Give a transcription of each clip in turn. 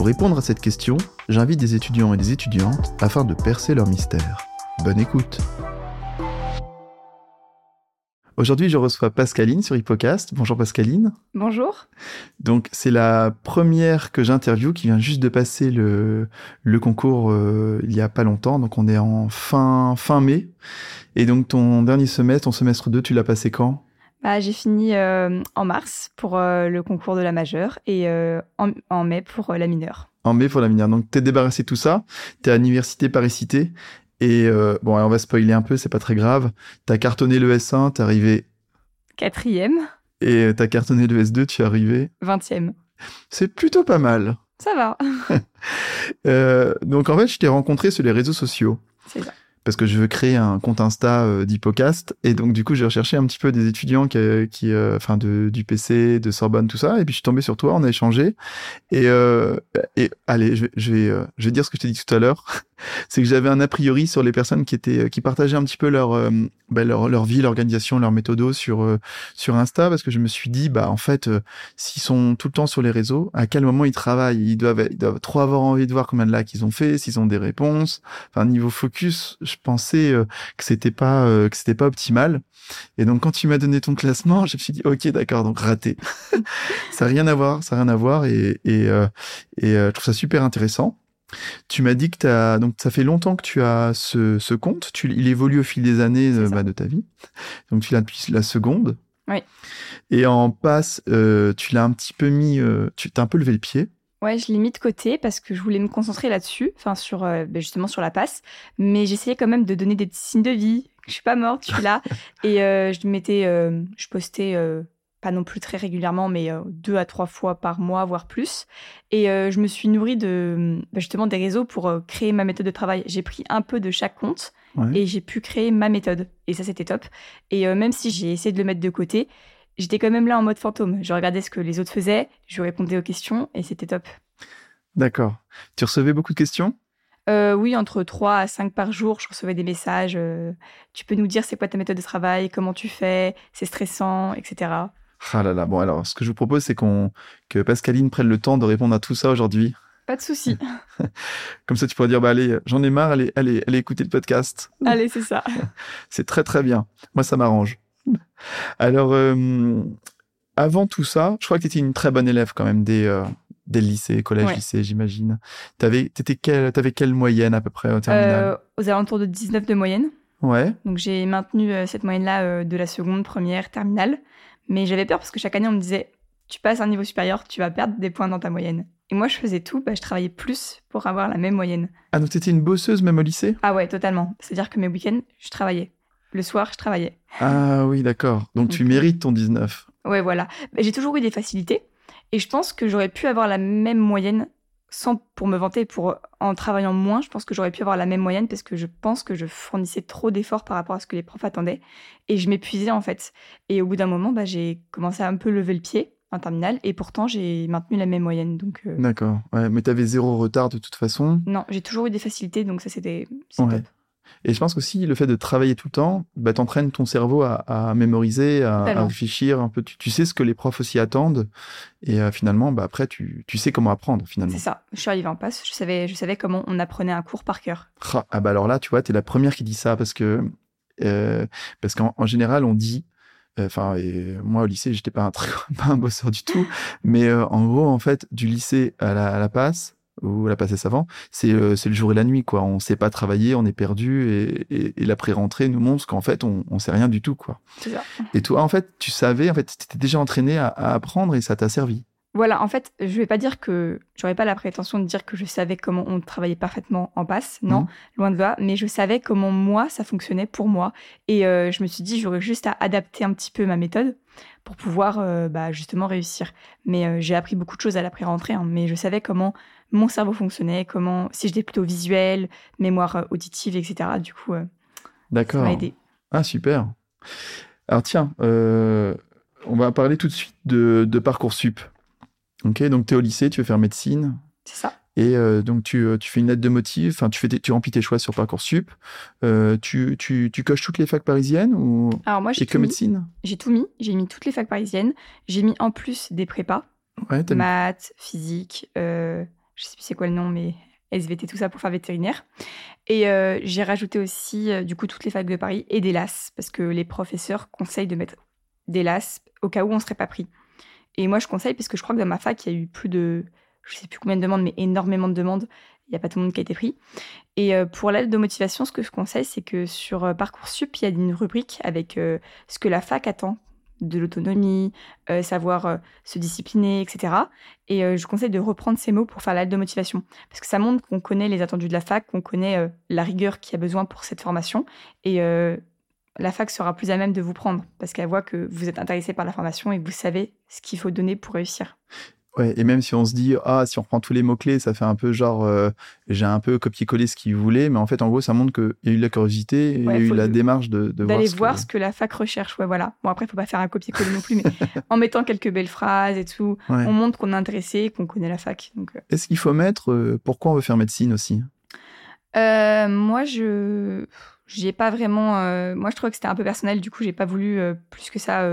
Pour répondre à cette question, j'invite des étudiants et des étudiantes afin de percer leur mystère. Bonne écoute Aujourd'hui, je reçois Pascaline sur Hippocast. Bonjour Pascaline. Bonjour. Donc, c'est la première que j'interviewe qui vient juste de passer le, le concours euh, il y a pas longtemps. Donc, on est en fin, fin mai. Et donc, ton dernier semestre, ton semestre 2, tu l'as passé quand? Bah, J'ai fini euh, en mars pour euh, le concours de la majeure et en, en, mai pour la mineure. En mai pour la mineure. Donc, t'es débarrassé de tout ça. T'es à l'université Paris-Cité. Et euh, bon, on va spoiler un peu, c'est pas très grave. T'as cartonné le S1, t'es arrivé quatrième. Et euh, t'as cartonné le S2, tu es arrivé vingtième. C'est plutôt pas mal. Ça va. euh, donc en fait, je t'ai rencontré sur les réseaux sociaux. C'est ça parce que je veux créer un compte Insta euh, d'Hippocast et donc du coup j'ai recherché un petit peu des étudiants qui, qui euh, enfin de du PC, de Sorbonne, tout ça. Et puis je suis tombé sur toi, on a échangé. Et euh, et allez je, je vais euh, je vais dire ce que je t'ai dit tout à l'heure, c'est que j'avais un a priori sur les personnes qui étaient qui partageaient un petit peu leur bah, leur, leur vie, l'organisation, leur méthodo sur sur Insta parce que je me suis dit bah en fait s'ils sont tout le temps sur les réseaux, à quel moment ils travaillent, ils doivent ils doivent trop avoir envie de voir combien de likes ils ont fait, s'ils ont des réponses, enfin niveau focus je pensais euh, que c'était pas euh, que c'était pas optimal. Et donc quand tu m'as donné ton classement, je me suis dit ok d'accord donc raté. ça n'a rien à voir, ça n'a rien à voir et et, euh, et je trouve ça super intéressant. Tu m'as dit que as, donc ça fait longtemps que tu as ce, ce compte. Tu, il évolue au fil des années de, bah, de ta vie. Donc tu l'as depuis la seconde. Oui. Et en passe, euh, tu l'as un petit peu mis, euh, tu t'as un peu levé le pied. Ouais, je l'ai mis de côté parce que je voulais me concentrer là-dessus, enfin sur euh, ben, justement sur la passe, mais j'essayais quand même de donner des petits signes de vie. Je suis pas morte, je suis là, et euh, je mettais, euh, je postais euh, pas non plus très régulièrement, mais euh, deux à trois fois par mois, voire plus. Et je me suis nourrie de ben, justement des réseaux pour créer ma méthode de travail. J'ai pris un peu de chaque compte Ouais. et j'ai pu créer ma méthode, et ça c'était top. Et même si j'ai essayé de le mettre de côté, j'étais quand même là en mode fantôme. Je regardais ce que les autres faisaient, je répondais aux questions et c'était top. D'accord. Tu recevais beaucoup de questions? Euh, Oui, entre 3 à 5 par jour, je recevais des messages. Euh, tu peux nous dire c'est quoi ta méthode de travail, comment tu fais, c'est stressant, etc. Ah là là. Bon alors, ce que je vous propose, c'est qu'on que Pascaline prenne le temps de répondre à tout ça aujourd'hui. Pas de souci. Comme ça, tu pourrais dire, bah allez, j'en ai marre, allez, allez, allez écouter le podcast. Allez, c'est ça. C'est très très bien. Moi, ça m'arrange. Alors, euh, avant tout ça, je crois que tu étais une très bonne élève quand même des, euh, des lycées, collège, Ouais. lycée, j'imagine. T'avais, t'étais quelle, t'avais quelle moyenne à peu près au terminal? Euh, aux alentours de 19 de moyenne. Ouais. Donc j'ai maintenu cette moyenne-là de la seconde, première, terminale. Mais j'avais peur parce que chaque année, on me disait tu passes à un niveau supérieur, tu vas perdre des points dans ta moyenne. Et moi, je faisais tout, bah, je travaillais plus pour avoir la même moyenne. Ah, donc t'étais une bosseuse même au lycée? Ah ouais, totalement. C'est-à-dire que mes week-ends, je travaillais. Le soir, je travaillais. Ah oui, d'accord. Donc tu Ok. mérites ton 19. Ouais, voilà. Bah, J'ai toujours eu des facilités. Et je pense que j'aurais pu avoir la même moyenne sans pour me vanter, pour en travaillant moins, je pense que j'aurais pu avoir la même moyenne parce que je pense que je fournissais trop d'efforts par rapport à ce que les profs attendaient et je m'épuisais en fait. Et au bout d'un moment, bah, j'ai commencé à un peu lever le pied en terminale et pourtant j'ai maintenu la même moyenne. Donc euh, D'accord. Ouais, mais t'avais zéro retard de toute façon. non, j'ai toujours eu des facilités, donc ça c'était Ouais. top. Et je pense qu'aussi le fait de travailler tout le temps, bah, t'entraînes ton cerveau à, à mémoriser, à, réfléchir un peu. Tu, tu sais ce que les profs aussi attendent, et euh, finalement, bah, après, tu, tu sais comment apprendre finalement. C'est ça. Je suis arrivée en passe, je savais, je savais comment on apprenait un cours par cœur. Ah ah bah alors là, tu vois, t'es la première qui dit ça parce que euh, parce qu'en en général, on dit. Enfin, et moi au lycée, j'étais pas un très, pas un bosseur du tout, mais euh, en gros, en fait, du lycée à la, à la passe ou la passe savant, c'est euh, c'est le jour et la nuit, quoi. On sait pas travailler, on est perdu, et, et, et l'après-rentrée nous montre qu'en fait, on, on sait rien du tout, quoi. Ça. Et toi, en fait, tu savais, en fait, t'étais déjà entraîné à, à apprendre et ça t'a servi. Voilà, en fait, je vais pas dire que j'aurais pas la prétention de dire que je savais comment on travaillait parfaitement en passe, non, Mhm. loin de là, mais je savais comment moi ça fonctionnait pour moi et euh, je me suis dit j'aurais juste à adapter un petit peu ma méthode pour pouvoir euh, bah, justement réussir. Mais j'ai appris beaucoup de choses à la pré-rentrée, hein, mais je savais comment mon cerveau fonctionnait, comment si j'étais plutôt visuel, mémoire euh, auditive, etc. Du coup, euh, ça D'accord. m'a aidé. Ah, super. Alors, tiens, euh, on va parler tout de suite de, de Parcoursup. Ok, donc tu es au lycée, tu veux faire médecine. C'est ça. Et euh, donc, tu, tu fais une lettre de motif, enfin, tu, fais tes- tu remplis tes choix sur Parcoursup. Euh, tu, tu, tu coches toutes les facs parisiennes ou Alors moi j'ai que tout, mis. médecine? J'ai tout mis, j'ai mis toutes les facs parisiennes, j'ai mis en plus des prépas. Ouais, mis- maths, physique, je sais plus c'est quoi le nom, mais SVT, tout ça pour faire vétérinaire. Et euh, j'ai rajouté aussi, euh, du coup, toutes les facs de Paris et des LAS, parce que les professeurs conseillent de mettre des LAS au cas où on serait pas pris. Et moi, je conseille, parce que je crois que dans ma fac, il y a eu plus de, je sais plus combien de demandes, mais énormément de demandes. Il n'y a pas tout le monde qui a été pris. Et euh, pour l'aide de motivation, ce que je conseille, c'est que sur Parcoursup, il y a une rubrique avec ce que la fac attend de l'autonomie, euh, savoir euh, se discipliner, etc. Et euh, je conseille de reprendre ces mots pour faire la de motivation. Parce que ça montre qu'on connaît les attendus de la fac, qu'on connaît la rigueur qu'il y a besoin pour cette formation. Et la fac sera plus à même de vous prendre. Parce qu'elle voit que vous êtes intéressé par la formation et que vous savez ce qu'il faut donner pour réussir. Ouais, et même si on se dit, ah, si on reprend tous les mots-clés, ça fait un peu genre, euh, j'ai un peu copié-collé ce qu'il voulait, mais en fait, en gros, ça montre qu'il y a eu de la curiosité, il y a eu la démarche de, de D'aller ce voir, que- ce que la fac recherche. Ouais, voilà. Bon, après, il faut pas faire un copier-coller non plus, mais en mettant quelques belles phrases et tout, Ouais. on montre qu'on est intéressé, qu'on connaît la fac. Donc, euh, Est-ce qu'il faut mettre euh, pourquoi on veut faire médecine aussi? Moi, je j'y ai pas vraiment. Moi, je trouvais que c'était un peu personnel. Du coup, j'ai pas voulu plus que ça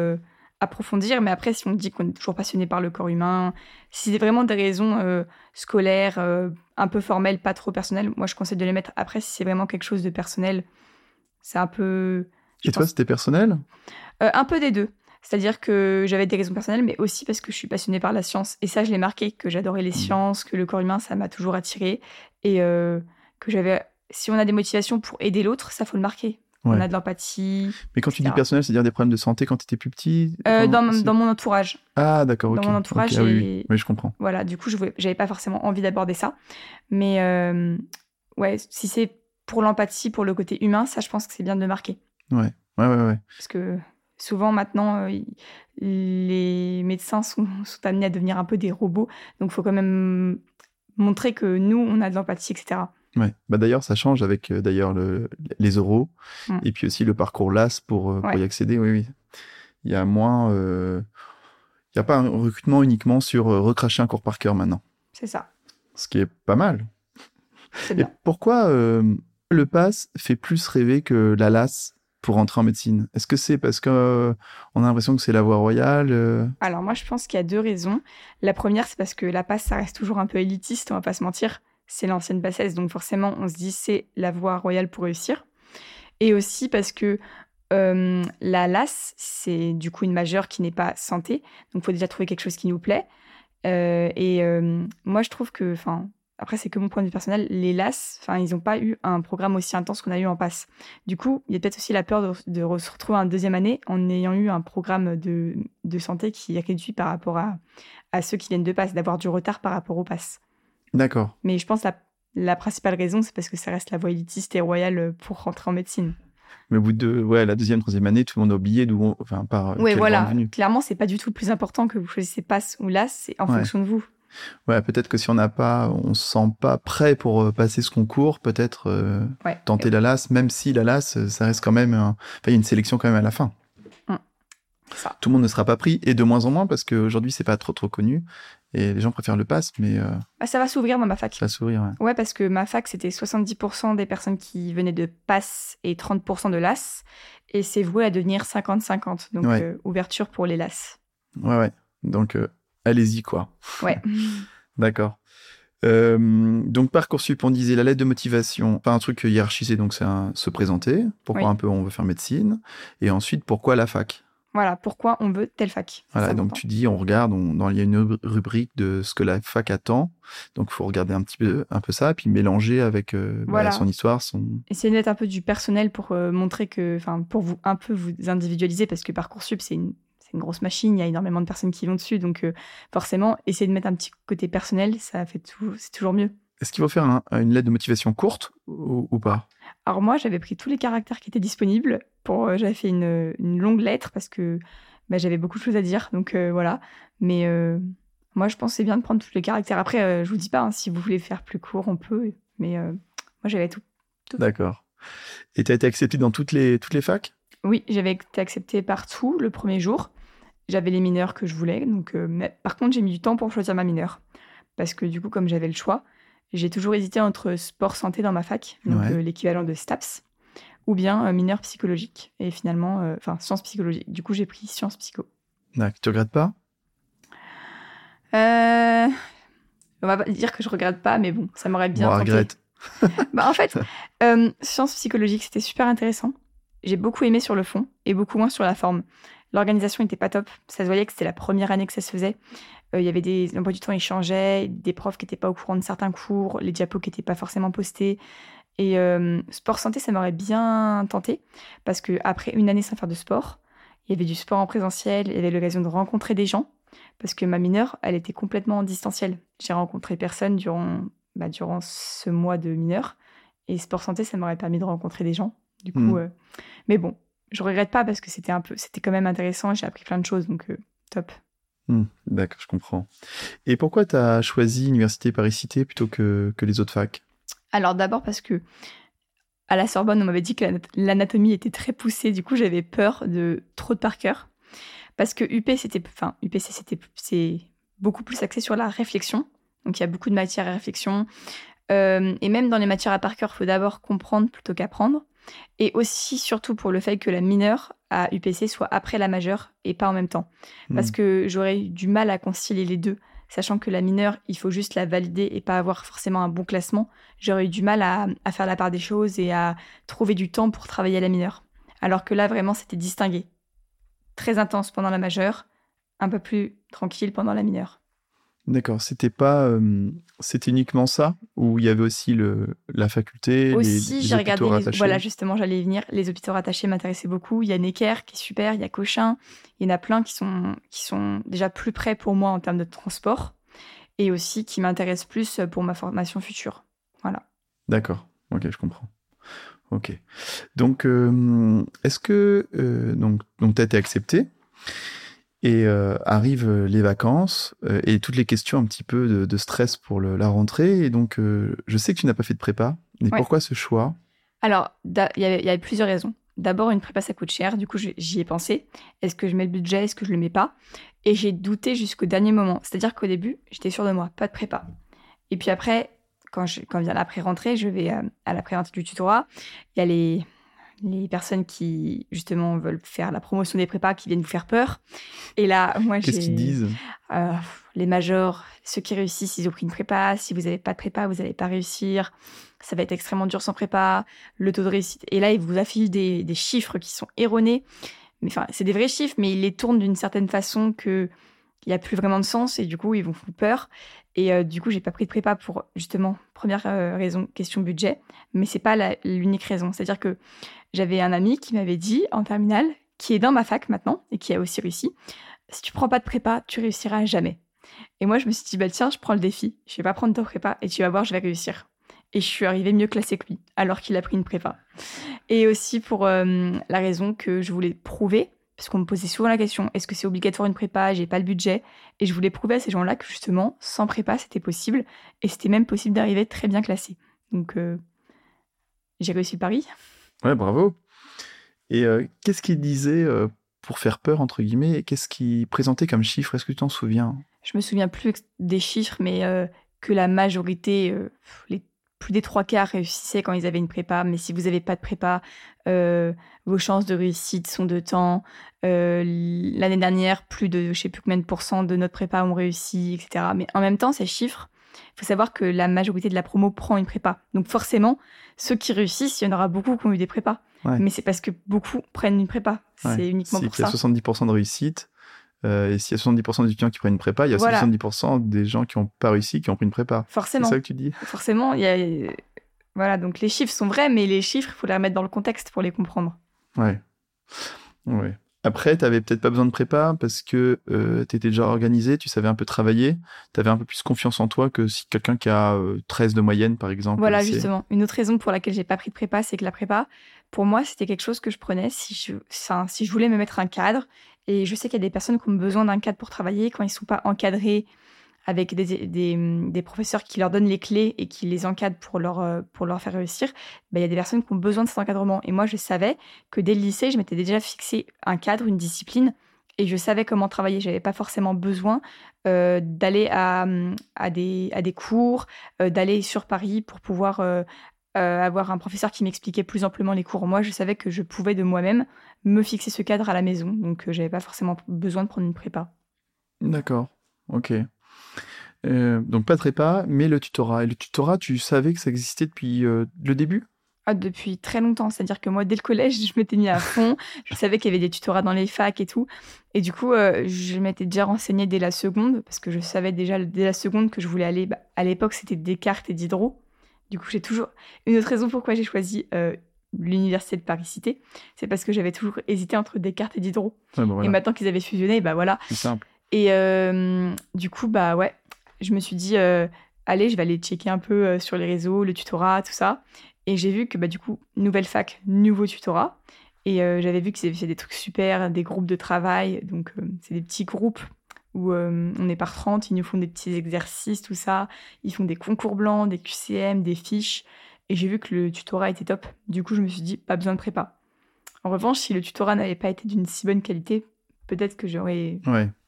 approfondir. Mais après, si on dit qu'on est toujours passionné par le corps humain, si c'est vraiment des raisons euh, scolaires, euh, un peu formelles, pas trop personnelles, moi, je conseille de les mettre. Après, si c'est vraiment quelque chose de personnel, c'est un peu. Et toi, pense- c'était personnel? Euh, un peu des deux. C'est-à-dire que j'avais des raisons personnelles, mais aussi parce que je suis passionnée par la science. Et ça, je l'ai marqué, que j'adorais les Mhm. sciences, que le corps humain, ça m'a toujours attiré. Et que j'avais. Si on a des motivations pour aider l'autre, ça faut le marquer. On a de l'empathie. Mais quand tu dis personnel, c'est-à-dire des problèmes de santé quand tu étais plus petit Euh, dans, mon entourage. Ah, d'accord, dans mon entourage, ah oui, et- oui. oui, je comprends. Voilà, du coup, je j'avais pas forcément envie d'aborder ça. Mais euh, ouais, si c'est pour l'empathie, pour le côté humain, ça, je pense que c'est bien de le marquer. Ouais, ouais, ouais. ouais. Parce que souvent maintenant, euh, les médecins sont, sont amenés à devenir un peu des robots. Donc il faut quand même montrer que nous, on a de l'empathie, etc. Ouais. Bah, d'ailleurs, ça change avec euh, d'ailleurs le, les euros Mm. et puis aussi le parcours LAS pour, euh, pour Ouais. y accéder. Oui, oui. Il y a moins. euh, Il n'y a pas un recrutement uniquement sur euh, recracher un cours par cœur maintenant, C'est ça. ce qui est pas mal. C'est Et bien. pourquoi euh, le pass fait plus rêver que la LAS pour entrer en médecine? Est-ce que c'est parce que euh, on a l'impression que c'est la voie royale euh, Alors moi, je pense qu'il y a deux raisons. La première, c'est parce que la passe, ça reste toujours un peu élitiste, on va pas se mentir. C'est l'ancienne passesse, donc forcément, on se dit c'est la voie royale pour réussir. Et aussi parce que euh, la LAS, c'est du coup une majeure qui n'est pas santé, donc faut déjà trouver quelque chose qui nous plaît. Euh, et euh, moi, je trouve que, enfin, après, c'est que mon point de vue personnel, les LAS, enfin, ils n'ont pas eu un programme aussi intense qu'on a eu en passe. Du coup, il y a peut-être aussi la peur de, se retrouver en deuxième année en ayant eu un programme de, santé qui est réduit par rapport à, ceux qui viennent de passe, d'avoir du retard par rapport au pass. D'accord. Mais je pense que la, la principale raison, c'est parce que ça reste la voie élitiste et royale pour rentrer en médecine. Mais au bout de ouais, la deuxième, troisième année, tout le monde a oublié d'où on... Enfin, par euh, Oui, voilà. Clairement, c'est pas du tout le plus important que vous choisissez pass ou LAS, c'est en Ouais. fonction de vous. Ouais, peut-être que si on n'a pas, on se sent pas prêt pour euh, passer ce concours, peut-être euh, Ouais. tenter la LAS, même si la LAS, ça reste quand même, un- enfin, il y a une sélection quand même à la fin. Ça. Tout le monde ne sera pas pris, et de moins en moins, parce qu'aujourd'hui, c'est pas trop trop connu, et les gens préfèrent le pass, mais euh, Bah, ça va s'ouvrir dans ma fac. ça va s'ouvrir. ouais. Ouais, parce que ma fac, c'était 70% des personnes qui venaient de PASS et 30% de LAS. Et c'est voué à devenir 50-50. Donc, Ouais. euh, ouverture pour les LAS. Ouais, ouais. Donc, euh, allez-y, quoi. Ouais. D'accord. Donc Parcoursup, on disait la lettre de motivation, pas un truc hiérarchisé, donc c'est se présenter, pourquoi Oui. un peu on veut faire médecine, et ensuite pourquoi la fac? Voilà, pourquoi on veut telle fac. Voilà, donc important. tu dis, on regarde, on, dans, il y a une rub- rubrique de ce que la fac attend, donc il faut regarder un petit peu, un peu ça, puis mélanger avec euh, bah, son histoire, son... Essayez de mettre un peu du personnel pour euh, montrer que, enfin, pour vous un peu vous individualiser, parce que Parcoursup, c'est une, c'est une grosse machine, il y a énormément de personnes qui vont dessus, donc euh, forcément, essayer de mettre un petit côté personnel, ça fait tout, c'est toujours mieux. Est-ce qu'il faut faire une lettre de motivation courte ou, pas? Alors moi, j'avais pris tous les caractères qui étaient disponibles. Pour, euh, j'avais fait une, longue lettre parce que bah, j'avais beaucoup de choses à dire, donc euh, voilà. Mais moi, je pensais bien de prendre tous les caractères. Après, je vous dis pas, hein, si vous voulez faire plus court, on peut. Mais moi, j'avais tout. D'accord. Et tu as été accepté dans toutes les, toutes les facs? Oui, j'avais été accepté partout le premier jour. J'avais les mineurs que je voulais. Donc, mais, par contre, j'ai mis du temps pour choisir ma mineure. Parce que du coup, comme j'avais le choix, j'ai toujours hésité entre sport santé dans ma fac, donc euh, l'équivalent de STAPS, ou bien euh, mineur psychologique. Et finalement, euh, enfin, sciences psychologiques. Du coup, j'ai pris sciences psycho. D'accord. Tu regrettes pas? On va pas dire que je regrette pas, mais bon, ça m'aurait bien. Moi, regrette. bah, en fait, sciences psychologiques, c'était super intéressant. J'ai beaucoup aimé sur le fond et beaucoup moins sur la forme. L'organisation n'était pas top. Ça se voyait que c'était la première année que ça se faisait. Euh, il y avait des emplois du temps qui changeaient, des profs qui n'étaient pas au courant de certains cours, les diapos qui n'étaient pas forcément postés. Et euh, sport santé, ça m'aurait bien tenté parce que après une année sans faire de sport, il y avait du sport en présentiel, il y avait l'occasion de rencontrer des gens parce que ma mineure, elle était complètement en distanciel. J'ai rencontré personne durant, bah, durant ce mois de mineure et sport santé, ça m'aurait permis de rencontrer des gens. Du coup, hmm. euh, mais bon, je regrette pas parce que c'était un peu, c'était quand même intéressant. J'ai appris plein de choses, donc top. Hmm, d'accord, je comprends. Et pourquoi tu as choisi Université Paris-Cité plutôt que, que les autres facs? Alors d'abord parce que à la Sorbonne, on m'avait dit que l'anatomie était très poussée, du coup j'avais peur de trop de par cœur. Parce que UP, c'était, enfin, UPC, c'était, c'est beaucoup plus axé sur la réflexion. Donc il y a beaucoup de matières à réflexion. Euh, et même dans les matières à par cœur, il faut d'abord comprendre plutôt qu'apprendre. Et aussi, surtout pour le fait que la mineure à UPC soit après la majeure et pas en même temps. Parce hmm. que j'aurais eu du mal à concilier les deux, sachant que la mineure, il faut juste la valider et pas avoir forcément un bon classement. J'aurais eu du mal à, faire la part des choses et à trouver du temps pour travailler à la mineure. Alors que là, vraiment, c'était distingué. Très intense pendant la majeure, un peu plus tranquille pendant la mineure. D'accord, c'était pas, euh, c'était uniquement ça ou il y avait aussi le, la faculté, aussi, j'ai regardé voilà justement, j'allais y venir. Les hôpitaux rattachés m'intéressaient beaucoup. Il y a Necker qui est super, il y a Cochin, il y en a plein qui sont qui sont déjà plus près pour moi en termes de transport et aussi qui m'intéressent plus pour ma formation future. Voilà. D'accord, ok, je comprends. Ok, donc euh, est-ce que euh, donc donc as été accepté? Et euh, arrivent euh, les vacances euh, et toutes les questions un petit peu de, stress pour la rentrée. Et donc, je sais que tu n'as pas fait de prépa, mais pourquoi ce choix? Alors, il y, avait plusieurs raisons. D'abord, une prépa, ça coûte cher. Du coup, j'y ai pensé. Est-ce que je mets le budget? Est-ce que je le mets pas? Et j'ai douté jusqu'au dernier moment. C'est-à-dire qu'au début, j'étais sûre de moi, pas de prépa. Et puis après, quand, je, quand vient l'après-rentrée, je vais à l'après-rentrée du tutorat. Il y a les, les personnes qui justement veulent faire la promotion des prépas qui viennent vous faire peur. Et là, moi, j'ai. Qu'est-ce qu'ils disent? Euh, Les majors, ceux qui réussissent, ils ont pris une prépa. Si vous n'avez pas de prépa, vous n'allez pas réussir. Ça va être extrêmement dur sans prépa. Le taux de réussite. Et là, ils vous affichent des, des chiffres qui sont erronés. Mais enfin, c'est des vrais chiffres, mais ils les tournent d'une certaine façon que il n'y a plus vraiment de sens et du coup, ils vont vous peur. Et euh, du coup, j'ai pas pris de prépa pour justement première euh, raison question budget, mais c'est pas l'unique raison. C'est-à-dire que j'avais un ami qui m'avait dit en terminale, qui est dans ma fac maintenant et qui a aussi réussi, si tu prends pas de prépa, tu réussiras jamais. Et moi, je me suis dit bah tiens, je prends le défi, je vais pas prendre ta prépa et tu vas voir, je vais réussir. Et je suis arrivée mieux classée que lui, alors qu'il a pris une prépa. Et aussi pour euh, la raison que je voulais prouver parce qu'on me posait souvent la question est-ce que c'est obligatoire une prépa? J'ai pas le budget. Et je voulais prouver à ces gens-là que justement, sans prépa, c'était possible. Et c'était même possible d'arriver très bien classé. Donc, euh, j'ai réussi le pari. Ouais, bravo. Et euh, qu'est-ce qu'il disait euh, pour faire peur, entre guillemets Qu'est-ce qu'il présentait comme chiffre? Est-ce que tu t'en souviens? Je me souviens plus des chiffres, mais que la majorité, les plus des trois quarts réussissaient quand ils avaient une prépa, mais si vous n'avez pas de prépa, euh, vos chances de réussite sont de temps. Euh, l'année dernière, plus de je sais plus combien de pourcents de notre prépa ont réussi, etc. Mais en même temps, ces chiffres, il faut savoir que la majorité de la promo prend une prépa. Donc forcément, ceux qui réussissent, il y en aura beaucoup qui ont eu des prépas. Mais c'est parce que beaucoup prennent une prépa. C'est uniquement pour ça. Il y a 70% de réussite, euh, et s'il y a 70% des étudiants qui prennent une prépa, il y a 70% des gens qui n'ont pas réussi qui ont pris une prépa. Forcément. C'est ça que tu dis? Forcément, y a... Voilà, donc les chiffres sont vrais, mais les chiffres, il faut les remettre dans le contexte pour les comprendre. Ouais. Ouais. Après, tu n'avais peut-être pas besoin de prépa parce que euh, tu étais déjà organisé, tu savais un peu travailler, tu avais un peu plus confiance en toi que si quelqu'un qui a 13 de moyenne, par exemple. Voilà, justement. Une autre raison pour laquelle j'ai pas pris de prépa, c'est que la prépa, pour moi, c'était quelque chose que je prenais si je, si je voulais me mettre un cadre. Et je sais qu'il y a des personnes qui ont besoin d'un cadre pour travailler quand ils sont pas encadrés avec des, des, professeurs qui leur donnent les clés et qui les encadrent pour leur, euh, pour leur faire réussir, ben, il y a des personnes qui ont besoin de cet encadrement. Et moi, je savais que dès le lycée, je m'étais déjà fixé un cadre, une discipline, et je savais comment travailler. Je n'avais pas forcément besoin euh, d'aller à, à, des, à des cours, euh, d'aller sur Paris pour pouvoir avoir un professeur qui m'expliquait plus amplement les cours. Moi, je savais que je pouvais de moi-même me fixer ce cadre à la maison, donc je n'avais pas forcément besoin de prendre une prépa. D'accord, ok. Euh, donc pas de prépa, mais le tutorat. Et le tutorat, tu savais que ça existait depuis euh, le début? Ah, Depuis très longtemps. C'est-à-dire que moi, dès le collège, je m'étais mis à fond. je savais qu'il y avait des tutorats dans les facs et tout. Et du coup, euh, je m'étais déjà renseignée dès la seconde, parce que je savais déjà dès la seconde que je voulais aller. Bah, à l'époque, c'était Descartes et Diderot. Du coup, j'ai toujours. Une autre raison pourquoi j'ai choisi l'université de Paris-Cité, c'est parce que j'avais toujours hésité entre Descartes et Diderot. Bah et maintenant qu'ils avaient fusionné, bah voilà. C'est simple. Et du coup, bah ouais, je me suis dit, euh, allez, je vais aller checker un peu euh, sur les réseaux, le tutorat, tout ça. Et j'ai vu que, bah, du coup, nouvelle fac, nouveau tutorat. Et euh, j'avais vu avaient fait des trucs super, des groupes de travail. Donc, c'est des petits groupes où on est par 30, ils nous font des petits exercices, tout ça. Ils font des concours blancs, des QCM, des fiches. Et j'ai vu que le tutorat était top. Du coup, je me suis dit, pas besoin de prépa. En revanche, si le tutorat n'avait pas été d'une si bonne qualité, peut-être que j'aurais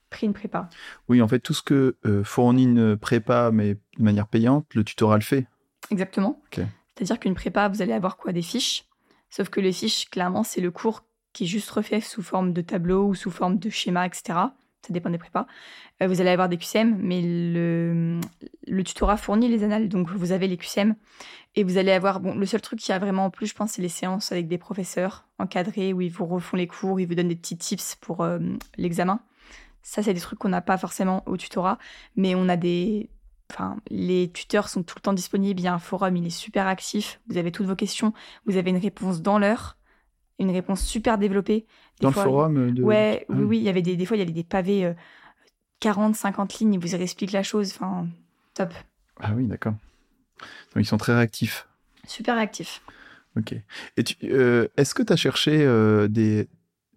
pris une prépa. Oui, en fait, tout ce que euh, fournit une prépa, mais de manière payante, le tutorat le fait. Exactement. C'est-à-dire qu'une prépa, vous allez avoir quoi? Des fiches. Sauf que les fiches, clairement, c'est le cours qui est juste refait sous forme de tableau ou sous forme de schéma, etc. Ça dépend des prépas. Euh, vous allez avoir des QCM, mais le, le tutorat fournit les annales. Donc, vous avez les QCM. Et vous allez avoir, bon, le seul truc qui a vraiment en plus, je pense, c'est les séances avec des professeurs encadrés où ils vous refont les cours, ils vous donnent des petits tips pour euh, l'examen. Ça, c'est des trucs qu'on n'a pas forcément au tutorat, mais on a des. Enfin, les tuteurs sont tout le temps disponibles. Il y a un forum, il est super actif. Vous avez toutes vos questions. Vous avez une réponse dans l'heure, une réponse super développée. dans le forum euh, de... Ouais, oui, ah oui. Il y avait des, des fois, il y avait des pavés 40, euh, 50 lignes. Ils vous réexpliquent la chose. Enfin, top. Ah oui, d'accord. Donc, ils sont très réactifs. Super réactifs. Ok. Et euh, est-ce que tu as cherché des,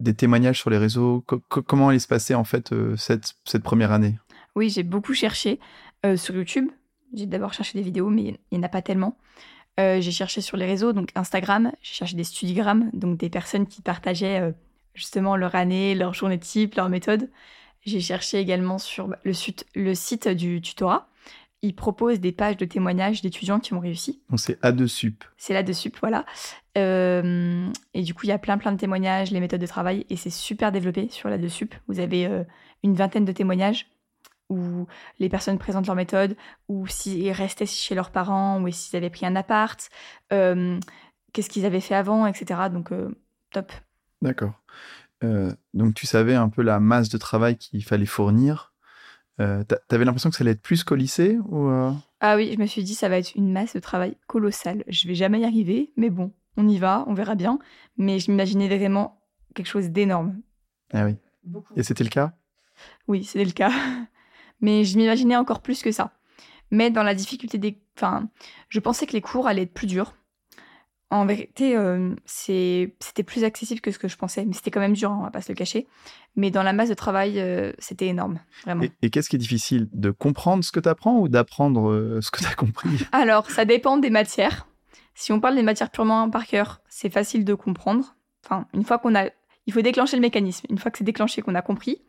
des témoignages sur les réseaux? Comment allait se passer en fait euh, cette, cette première année? Oui, j'ai beaucoup cherché euh, sur YouTube. J'ai d'abord cherché des vidéos, mais il n'y en a pas tellement. Euh, j'ai cherché sur les réseaux, donc Instagram, j'ai cherché des studigrammes, donc des personnes qui partageaient justement leur année, leur journée type, leur méthode. J'ai cherché également sur bah, le, le site du tutorat, il propose des pages de témoignages d'étudiants qui ont réussi. Donc c'est A2SUP. C'est l'A2SUP, voilà. Euh, et du coup, il y a plein plein de témoignages, les méthodes de travail, et c'est super développé sur l'A2SUP. Vous avez euh, une vingtaine de témoignages où les personnes présentent leur méthode, ou s'ils restaient chez leurs parents, ou s'ils avaient pris un appart, euh, qu'est-ce qu'ils avaient fait avant, etc. Donc, top. D'accord. donc tu savais un peu la masse de travail qu'il fallait fournir euh, t'avais l'impression que ça allait être plus qu'au lycée ou euh? Ah oui, je me suis dit ça va être une masse de travail colossale. Je vais jamais y arriver, mais bon, on y va, on verra bien. Mais je m'imaginais vraiment quelque chose d'énorme. Ah oui. Et c'était le cas? Oui, c'était le cas. Mais je m'imaginais encore plus que ça. Mais dans la difficulté des... Enfin, je pensais que les cours allaient être plus durs. En vérité, euh, c'était plus accessible que ce que je pensais, mais c'était quand même dur, hein, on va pas se le cacher. Mais dans la masse de travail, euh, c'était énorme, vraiment. Et, qu'est-ce qui est difficile? De comprendre ce que tu apprends ou d'apprendre euh, ce que tu as compris? Alors, ça dépend des matières. Si on parle des matières purement par cœur, c'est facile de comprendre. Enfin, une fois qu'on a. Il faut déclencher le mécanisme. Une fois que c'est déclenché, qu'on a compris,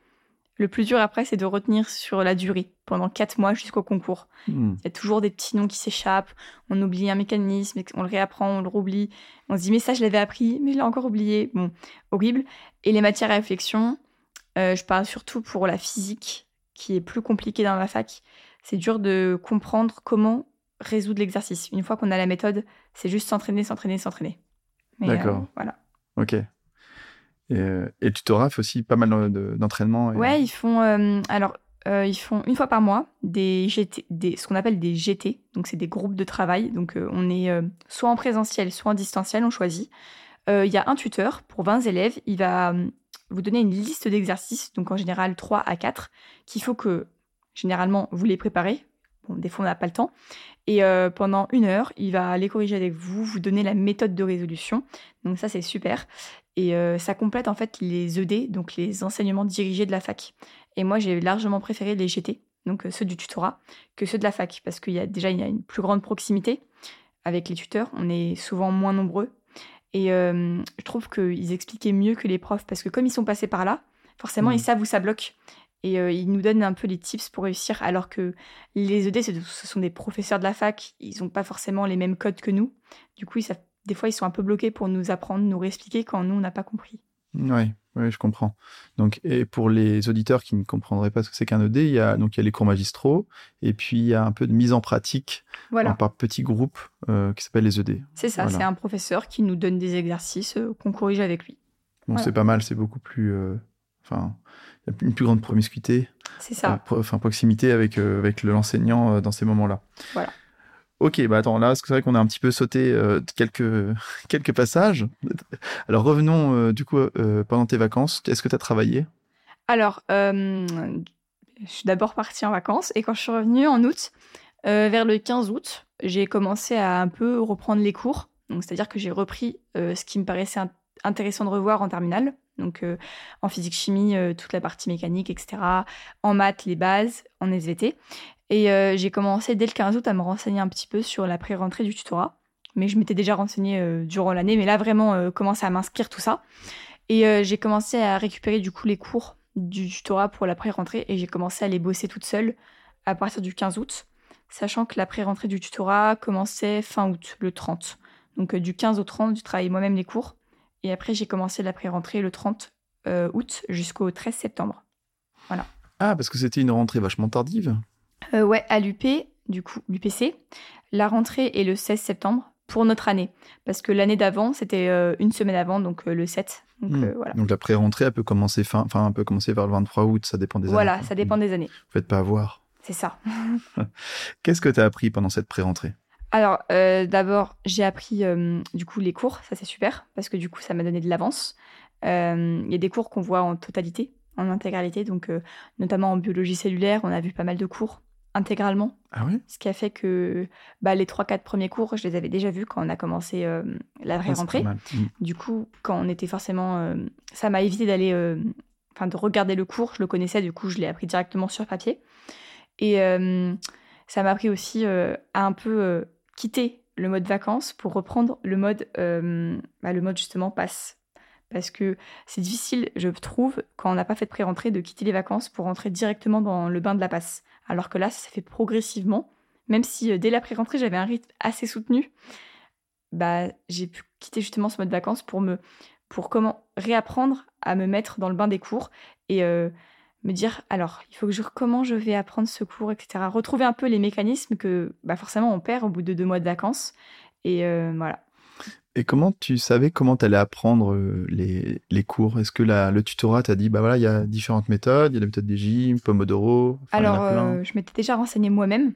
le plus dur après, c'est de retenir sur la durée, pendant quatre mois jusqu'au concours. Hmm. Il y a toujours des petits noms qui s'échappent, on oublie un mécanisme, on le réapprend, on le roublie. On se dit, mais ça, je l'avais appris, mais je l'ai encore oublié. Bon, horrible. Et les matières à réflexion, euh, je parle surtout pour la physique, qui est plus compliquée dans ma fac. C'est dur de comprendre comment résoudre l'exercice. Une fois qu'on a la méthode, c'est juste s'entraîner, s'entraîner, s'entraîner. D'accord. Euh, voilà. Ok. Et, euh, et le tutorat fait aussi pas mal d'entraînement. Ouais, ils font. Euh, alors, euh, ils font une fois par mois des GT, des, ce qu'on appelle des GT. Donc, c'est des groupes de travail. Donc, on est soit en présentiel, soit en distanciel, on choisit. Il y a un tuteur pour 20 élèves. Il va vous donner une liste d'exercices, donc en général 3 à 4, qu'il faut que, généralement, vous les préparez. Bon, des fois, on n'a pas le temps. Et euh, pendant une heure, il va les corriger avec vous, vous donner la méthode de résolution. Donc ça, c'est super. Et euh, ça complète en fait les ED, donc les enseignements dirigés de la fac. Et moi, j'ai largement préféré les GT, donc euh, ceux du tutorat, que ceux de la fac, parce qu'il y a déjà il y a une plus grande proximité avec les tuteurs. On est souvent moins nombreux. Et je trouve qu'ils expliquaient mieux que les profs, parce que comme ils sont passés par là, forcément, Mmh. ils savent où ça bloque. Et euh, ils nous donnent un peu les tips pour réussir, alors que les ED, ce sont des professeurs de la fac, ils n'ont pas forcément les mêmes codes que nous. Du coup, ils savent- des fois, ils sont un peu bloqués pour nous apprendre, nous réexpliquer quand nous, on n'a pas compris. Oui, oui, je comprends. Donc, et pour les auditeurs qui ne comprendraient pas ce que c'est qu'un ED, il y a donc il y a les cours magistraux et puis il y a un peu de mise en pratique Voilà, par petits groupes euh, qui s'appellent les ED. c'est ça, voilà. c'est un professeur qui nous donne des exercices euh, qu'on corrige avec lui. Bon, Voilà. c'est pas mal, c'est beaucoup plus, enfin, il y a une plus grande promiscuité, C'est euh, ça. pro- enfin proximité avec euh, avec le- l'enseignant euh, dans ces moments-là. Voilà. Ok, bah attends, là, c'est vrai qu'on a un petit peu sauté euh, quelques quelques passages. Alors revenons euh, du coup euh, pendant tes vacances. Est-ce que tu as travaillé? Alors, euh, je suis d'abord partie en vacances et quand je suis revenue en août, euh, vers le 15 août, j'ai commencé à un peu reprendre les cours. Donc, c'est-à-dire que j'ai repris euh, ce qui me paraissait int- intéressant de revoir en terminale. Donc, euh, en physique-chimie, euh, toute la partie mécanique, etc. En maths, les bases, en SVT. Et euh, j'ai commencé dès le 15 août à me renseigner un petit peu sur la pré-rentrée du tutorat. Mais je m'étais déjà renseignée durant l'année, mais là, vraiment, commencer à m'inscrire tout ça. Et j'ai commencé à récupérer du coup les cours du tutorat pour la pré-rentrée et j'ai commencé à les bosser toute seule à partir du 15 août, sachant que la pré-rentrée du tutorat commençait fin août, le 30. Donc du 15 au 30, je travaillais moi-même les cours. Et après, j'ai commencé la pré-rentrée le 30 euh, août jusqu'au 13 septembre. Ah, parce que c'était une rentrée vachement tardive. Euh, ouais, à l'UP, du coup, l'UPC, la rentrée est le 16 septembre pour notre année. Parce que l'année d'avant, c'était euh, une semaine avant, donc le 7. Donc Hmm. voilà. Donc la pré-rentrée, elle peut commencer fin, enfin, peut commencer vers le 23 août, ça dépend des années. Voilà, ça dépend des années. Vous faites pas avoir. C'est ça. Qu'est-ce que tu as appris pendant cette pré-rentrée? Alors, euh, d'abord, j'ai appris euh, du coup les cours, ça c'est super, parce que du coup, ça m'a donné de l'avance. Euh, Il y a des cours qu'on voit en totalité, en intégralité, donc notamment en biologie cellulaire, on a vu pas mal de cours intégralement, Ah ce qui a fait que bah, les 3-4 premiers cours, je les avais déjà vus quand on a commencé la vraie Ah, rentrée. Hmm. Du coup, quand on était forcément... ça m'a évité d'aller... Enfin, de regarder le cours, je le connaissais, du coup, je l'ai appris directement sur papier. Et ça m'a appris aussi à un peu quitter le mode vacances pour reprendre le mode, euh, bah, le mode justement passe. Parce que c'est difficile, je trouve, quand on n'a pas fait de pré-rentrée, de quitter les vacances pour rentrer directement dans le bain de la passe. Alors que là, ça fait progressivement. Même si euh, dès la pré-rentrée, j'avais un rythme assez soutenu, bah, j'ai pu quitter justement ce mode vacances pour me pour comment réapprendre à me mettre dans le bain des cours et euh, me dire alors il faut que je comment je vais apprendre ce cours etc retrouver un peu les mécanismes que bah, forcément on perd au bout de deux mois de vacances. Et euh, voilà. Et comment tu savais comment tu allais apprendre euh, les, les cours? Est-ce que la, le tutorat t'a dit, bah voilà, il y a différentes méthodes, il y a la méthode des gym, Pomodoro, enfin, alors euh, je m'étais déjà renseignée moi-même.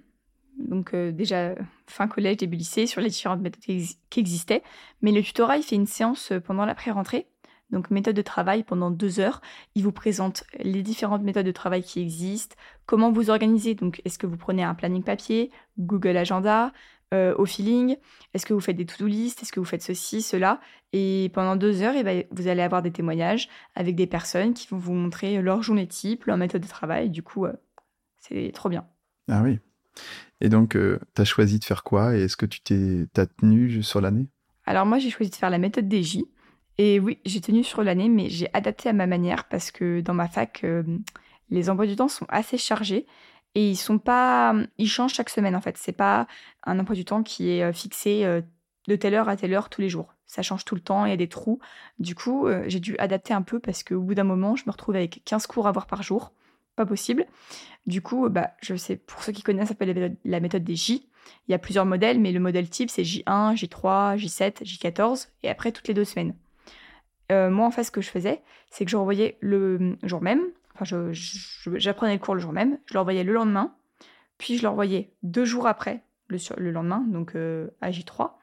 Donc euh, déjà fin collège début lycée sur les différentes méthodes qui, qui existaient. Mais le tutorat il fait une séance pendant la pré-rentrée donc méthode de travail pendant deux heures. Il vous présente les différentes méthodes de travail qui existent, comment vous organiser. Donc est-ce que vous prenez un planning papier, Google Agenda, euh, au feeling? Est-ce que vous faites des to-do list? Est-ce que vous faites ceci, cela? Et pendant deux heures, eh ben, vous allez avoir des témoignages avec des personnes qui vont vous montrer leur journée type, leur méthode de travail. Du coup, euh, c'est trop bien. Ah oui. Et donc, tu as choisi de faire quoi? Et est-ce que tu t'es t'as tenu sur l'année? Alors moi, j'ai choisi de faire la méthode des J. Et oui, j'ai tenu sur l'année, mais j'ai adapté à ma manière parce que dans ma fac, euh, les emplois du temps sont assez chargés et ils sont pas, ils changent chaque semaine en fait. C'est pas un emploi du temps qui est euh, fixé euh, de telle heure à telle heure tous les jours. Ça change tout le temps, il y a des trous. Du coup, j'ai dû adapter un peu parce qu'au bout d'un moment, je me retrouve avec 15 cours à voir par jour. Pas possible. Du coup, bah, je sais, pour ceux qui connaissent, ça s'appelle la méthode des J. Il y a plusieurs modèles, mais le modèle type, c'est J1, J3, J7, J14, et après toutes les deux semaines. Euh, moi, en fait, ce que je faisais, c'est que je renvoyais le jour même, enfin, je- je- j'apprenais le cours le jour même, je le renvoyais le lendemain, puis je le renvoyais deux jours après, le, lendemain, donc euh, à J3.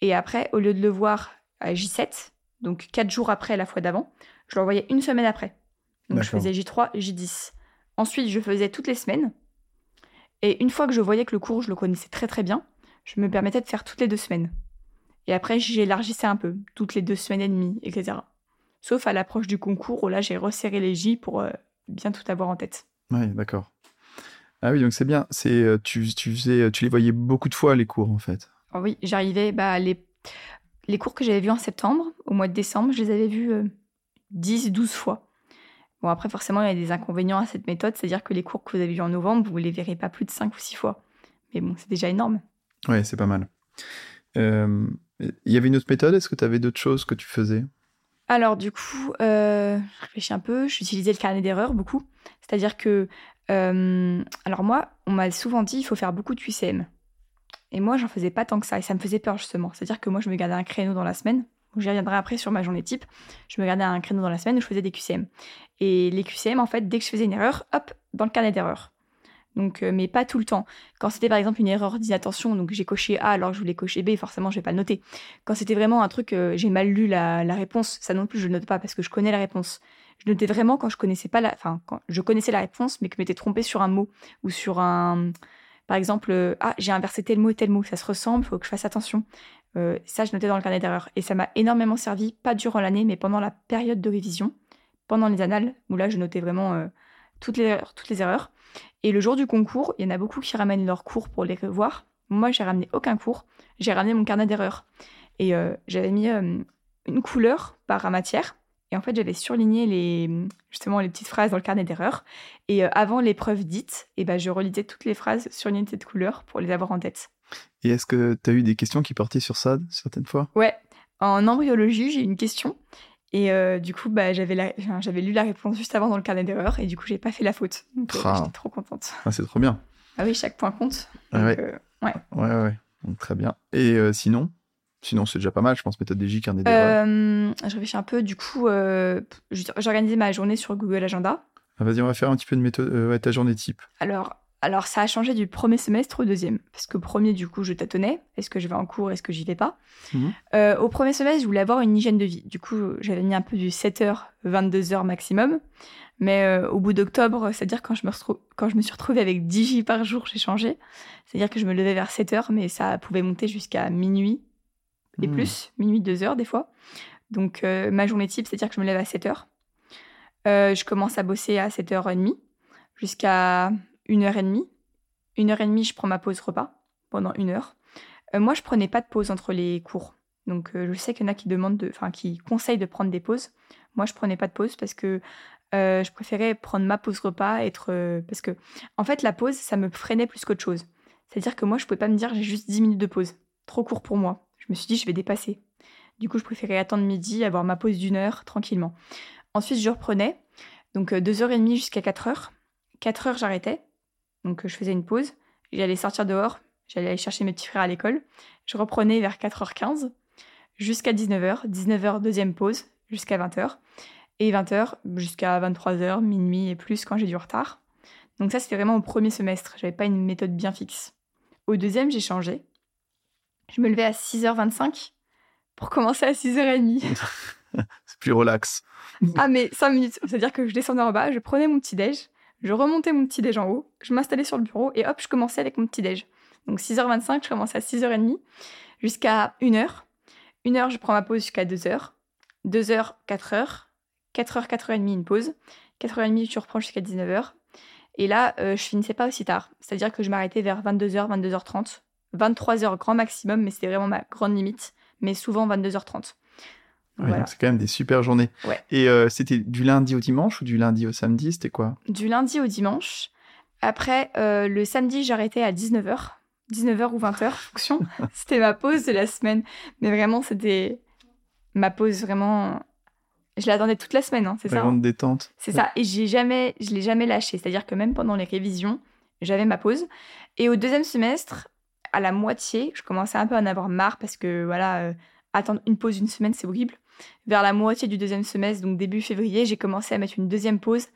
Et après, au lieu de le voir à J7, donc quatre jours après la fois d'avant, je le revoyais une semaine après. Donc je faisais J3, J10. Ensuite, je faisais toutes les semaines. Et une fois que je voyais que le cours, je le connaissais très très bien, je me permettais de faire toutes les deux semaines. Et après, j'élargissais un peu, toutes les deux semaines et demie, etc. Sauf à l'approche du concours où là, j'ai resserré les J pour euh, bien tout avoir en tête. Ouais, d'accord. Ah oui, donc c'est bien. C'est euh, tu, tu faisais, tu les voyais beaucoup de fois les cours en fait. Ah oui, j'arrivais, bah, les, les cours que j'avais vus en septembre, au mois de décembre, je les avais vus euh, 10, 12 fois. Bon, après, forcément, il y a des inconvénients à cette méthode, c'est-à-dire que les cours que vous avez vus en novembre, vous les verrez pas plus de 5 ou 6 fois. Mais bon, c'est déjà énorme. Ouais, c'est pas mal. Euh, Il y avait une autre méthode? Est-ce que tu avais d'autres choses que tu faisais? Alors, du coup, euh, je réfléchis un peu, j'utilisais le carnet d'erreurs beaucoup. C'est-à-dire que, euh, alors moi, on m'a souvent dit il faut faire beaucoup de QCM. Et moi, j'en faisais pas tant que ça, et ça me faisait peur justement. C'est-à-dire que moi, je me gardais un créneau dans la semaine. J'y reviendrai après sur ma journée type. Je me gardais un créneau dans la semaine où je faisais des QCM. Et les QCM, en fait, dès que je faisais une erreur, hop, dans le carnet d'erreurs. Donc, euh, mais pas tout le temps. Quand c'était par exemple une erreur d'inattention, donc j'ai coché A alors que je voulais cocher B, forcément je vais pas le noter. Quand c'était vraiment un truc, euh, j'ai mal lu la, réponse, ça non plus je le note pas parce que je connais la réponse. Je notais vraiment quand je connaissais pas la, enfin je connaissais la réponse, mais que je m'étais trompée sur un mot ou sur un, par exemple, euh, ah j'ai inversé tel mot et tel mot, ça se ressemble, faut que je fasse attention. Ça je notais dans le carnet d'erreurs et ça m'a énormément servi, pas durant l'année, mais pendant la période de révision, pendant les annales où là je notais vraiment toutes les toutes les erreurs. Et le jour du concours, il y en a beaucoup qui ramènent leurs cours pour les revoir. Moi, j'ai ramené aucun cours. J'ai ramené mon carnet d'erreurs. Et euh, j'avais mis euh, une couleur par matière. Et en fait, j'avais surligné les, justement les petites phrases dans le carnet d'erreurs. Et euh, avant l'épreuve dite, et ben, je relisais toutes les phrases surlignées de cette couleur pour les avoir en tête. Et est-ce que tu as eu des questions qui portaient sur ça certaines fois? Ouais, en embryologie, j'ai une question. Et euh, du coup, bah, j'avais, la- enfin, j'avais lu la réponse juste avant dans le carnet d'erreurs. Et du coup, j'ai pas fait la faute. Donc, euh, j'étais trop contente. ah, C'est trop bien. Ah oui, chaque point compte. Ah Donc, ouais. euh, Ouais, ouais, ouais. Donc, très bien. Et sinon? Sinon, c'est déjà pas mal, je pense, méthode DJ, carnet d'erreurs. Je réfléchis un peu. Du coup, j'organisais ma journée sur Google Agenda. Ah, Vas-y, on va faire un petit peu de méthode. ouais, ta journée type. Alors, alors, ça a changé du premier semestre au deuxième. Parce que premier, du coup, je tâtonnais. Est-ce que je vais en cours? Est-ce que j'y vais pas? Mhm. Euh, Au premier semestre, je voulais avoir une hygiène de vie. Du coup, j'avais mis un peu du 7h, 22h maximum. Mais euh, au bout d'octobre, c'est-à-dire quand, je me quand je me suis retrouvée avec 10 J par jour, j'ai changé. C'est-à-dire que je me levais vers 7h, mais ça pouvait monter jusqu'à minuit et Mhm. plus, minuit, 2h des fois. Donc euh, ma journée type, c'est-à-dire que je me lève à 7h. Euh, je commence à bosser à 7h30 jusqu'à 1h30. 1h30, je prends ma pause repas pendant une heure. Euh, moi, je prenais pas de pause entre les cours. Donc euh, je sais qu'il y en a qui demandent de, qui conseillent de prendre des pauses. Moi, je prenais pas de pause parce que euh, je préférais prendre ma pause repas, être parce que en fait la pause, ça me freinait plus qu'autre chose. C'est-à-dire que moi, je pouvais pas me dire j'ai juste 10 minutes de pause, trop court pour moi. Je me suis dit je vais dépasser. Du coup, je préférais attendre midi, avoir ma pause d'une heure tranquillement. Ensuite, je reprenais donc euh, 2h30 jusqu'à 4h. 4h, j'arrêtais. Donc euh, je faisais une pause, j'allais sortir dehors, j'allais aller chercher mes petits frères à l'école. Je reprenais vers 4h15 jusqu'à 19h. 19h, deuxième pause, jusqu'à 20h. Et 20h jusqu'à 23h, minuit et plus quand j'ai du retard. Donc ça, c'était vraiment au premier semestre. J'avais pas une méthode bien fixe. Au deuxième, j'ai changé. Je me levais à 6h25 pour commencer à 6h30. C'est plus relax. Ah, mais 5 minutes. C'est-à-dire que je descendais en bas, je prenais mon petit-déj, je remontais mon petit-déj en haut, je m'installais sur le bureau et hop, je commençais avec mon petit-déj. Donc 6h25, je commençais à 6h30 jusqu'à 1h. 1h, je prends ma pause jusqu'à 2h. 2h, 4h. 4h, 4h30, une pause. 4h30, je reprends jusqu'à 19h. Et là, euh, je finissais pas aussi tard. C'est-à-dire que je m'arrêtais vers 22h, 22h30. 23h grand maximum, mais c'était vraiment ma grande limite. Mais souvent 22h30. Ouais, voilà. c'est quand même des super journées. Ouais. Et euh, c'était du lundi au dimanche ou du lundi au samedi C'était quoi? Du lundi au dimanche. Après, euh, le samedi, j'arrêtais à 19h. 19h ou 20h, fonction. c'était ma pause de la semaine. Mais vraiment, c'était ma pause vraiment. Je l'attendais toute la semaine, hein, c'est ça. hein. grande détente. C'est ça. Et j'ai jamais, je l'ai jamais lâché. C'est-à-dire que même pendant les révisions, j'avais ma pause. Et au deuxième semestre, à la moitié, je commençais un peu à en avoir marre parce que voilà, euh, attendre une pause une semaine, c'est horrible. Vers la moitié du deuxième semestre, donc début février, j'ai commencé à mettre une deuxième pause.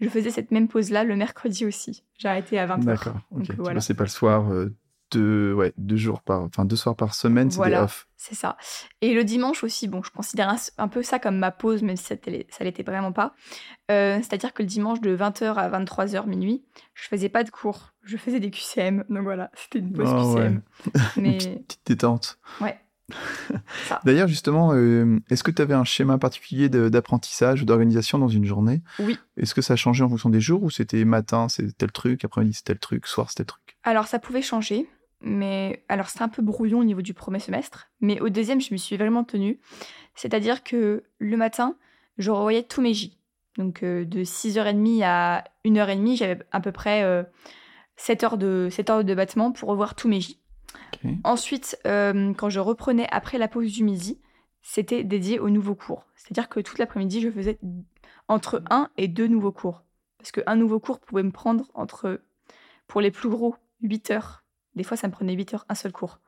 Je faisais cette même pause-là le mercredi aussi. J'ai arrêté à 20h. D'accord. Ok. Donc, Tu voilà. bossais pas le soir. euh, deux, ouais, deux jours par, enfin deux soirs par semaine, c'était Voilà. off. C'est ça. Et le dimanche aussi, bon, je considère un, un peu ça comme ma pause, même si ça l'était vraiment pas. Euh, C'est-à-dire que le dimanche de 20h à 23h minuit, je faisais pas de cours, je faisais des QCM. Donc voilà, c'était une pause Ah ouais. QCM. Une Mais petite, petite détente. ouais. D'ailleurs, justement, euh, est-ce que tu avais un schéma particulier d'apprentissage ou d'organisation dans une journée? Oui. Est-ce que ça changeait en fonction des jours ou c'était matin, c'est tel truc, après-midi, c'est tel truc, soir, c'est tel truc? Alors ça pouvait changer, mais alors c'était un peu brouillon au niveau du premier semestre, mais au deuxième je me suis vraiment tenue. C'est-à-dire que le matin, je revoyais tous mes J. Donc euh, de 6h30 à 1h30, j'avais à peu près euh, 7 heures de 7 heures de battement pour revoir tous mes J. Ensuite, euh, quand je reprenais après la pause du midi, c'était dédié aux nouveaux cours. C'est-à-dire que toute l'après-midi, je faisais entre un et deux nouveaux cours. Parce qu'un nouveau cours pouvait me prendre entre, pour les plus gros, 8 heures. Des fois, ça me prenait 8 heures, un seul cours.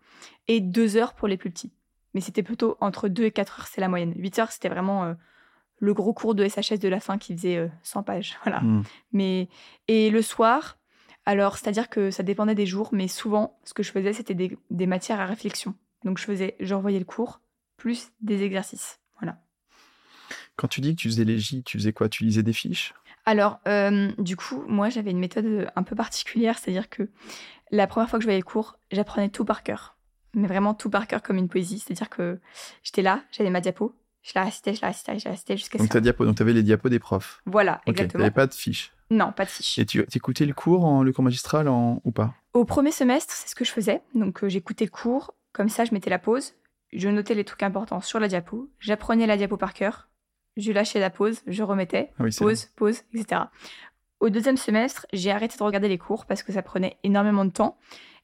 Et 2 heures pour les plus petits. Mais c'était plutôt entre 2 et 4 heures, c'est la moyenne. 8 heures, c'était vraiment euh, le gros cours de SHS de la fin qui faisait euh, 100 pages. Voilà. Hmm. Mais et le soir, alors c'est-à-dire que ça dépendait des jours, mais souvent ce que je faisais c'était des, des matières à réflexion. Donc je faisais, je revoyais le cours plus des exercices. Voilà. Quand tu dis que tu faisais les J, tu faisais quoi? Tu lisais des fiches? Alors euh, du coup, moi j'avais une méthode un peu particulière, c'est-à-dire que la première fois que je voyais le cours, j'apprenais tout par cœur, mais vraiment tout par cœur comme une poésie. C'est-à-dire que j'étais là, j'avais ma diapo, je la récitais, je la récitais, je la récitais jusqu'à Donc ça. diapo, donc tu avais les diapos des profs. Voilà, Ok, exactement. t'avais pas de fiches. Non, pas de fiche. Et tu écoutais le cours, en, le cours magistral en, ou pas? Au premier semestre, c'est ce que je faisais. Donc euh, j'écoutais le cours, comme ça je mettais la pause, je notais les trucs importants sur la diapo, j'apprenais la diapo par cœur, je lâchais la pause, je remettais, Ah oui, pause, pause, etc. Au deuxième semestre, j'ai arrêté de regarder les cours parce que ça prenait énormément de temps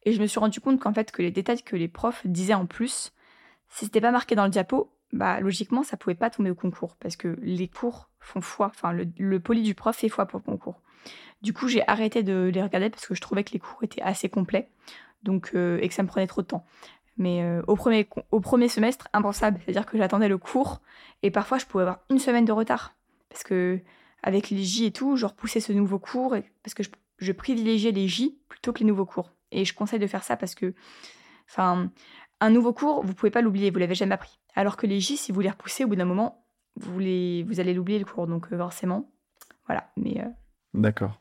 et je me suis rendu compte qu'en fait que les détails que les profs disaient en plus, si c'était pas marqué dans le diapo, bah logiquement ça pouvait pas tomber au concours parce que les cours font foi, enfin le, poli du prof fait foi pour le concours. Du coup, j'ai arrêté de les regarder parce que je trouvais que les cours étaient assez complets donc, euh, et que ça me prenait trop de temps. Mais euh, au, premier, semestre, impensable. C'est-à-dire que j'attendais le cours et parfois je pouvais avoir une semaine de retard. Parce que avec les J et tout, je repoussais ce nouveau cours parce que je, je privilégiais les J plutôt que les nouveaux cours. Et je conseille de faire ça parce que, enfin, un nouveau cours, vous pouvez pas l'oublier, vous l'avez jamais appris. Alors que les J, si vous les repoussez au bout d'un moment, vous, les, vous allez l'oublier le cours. Donc euh, forcément, voilà. Mais euh, D'accord.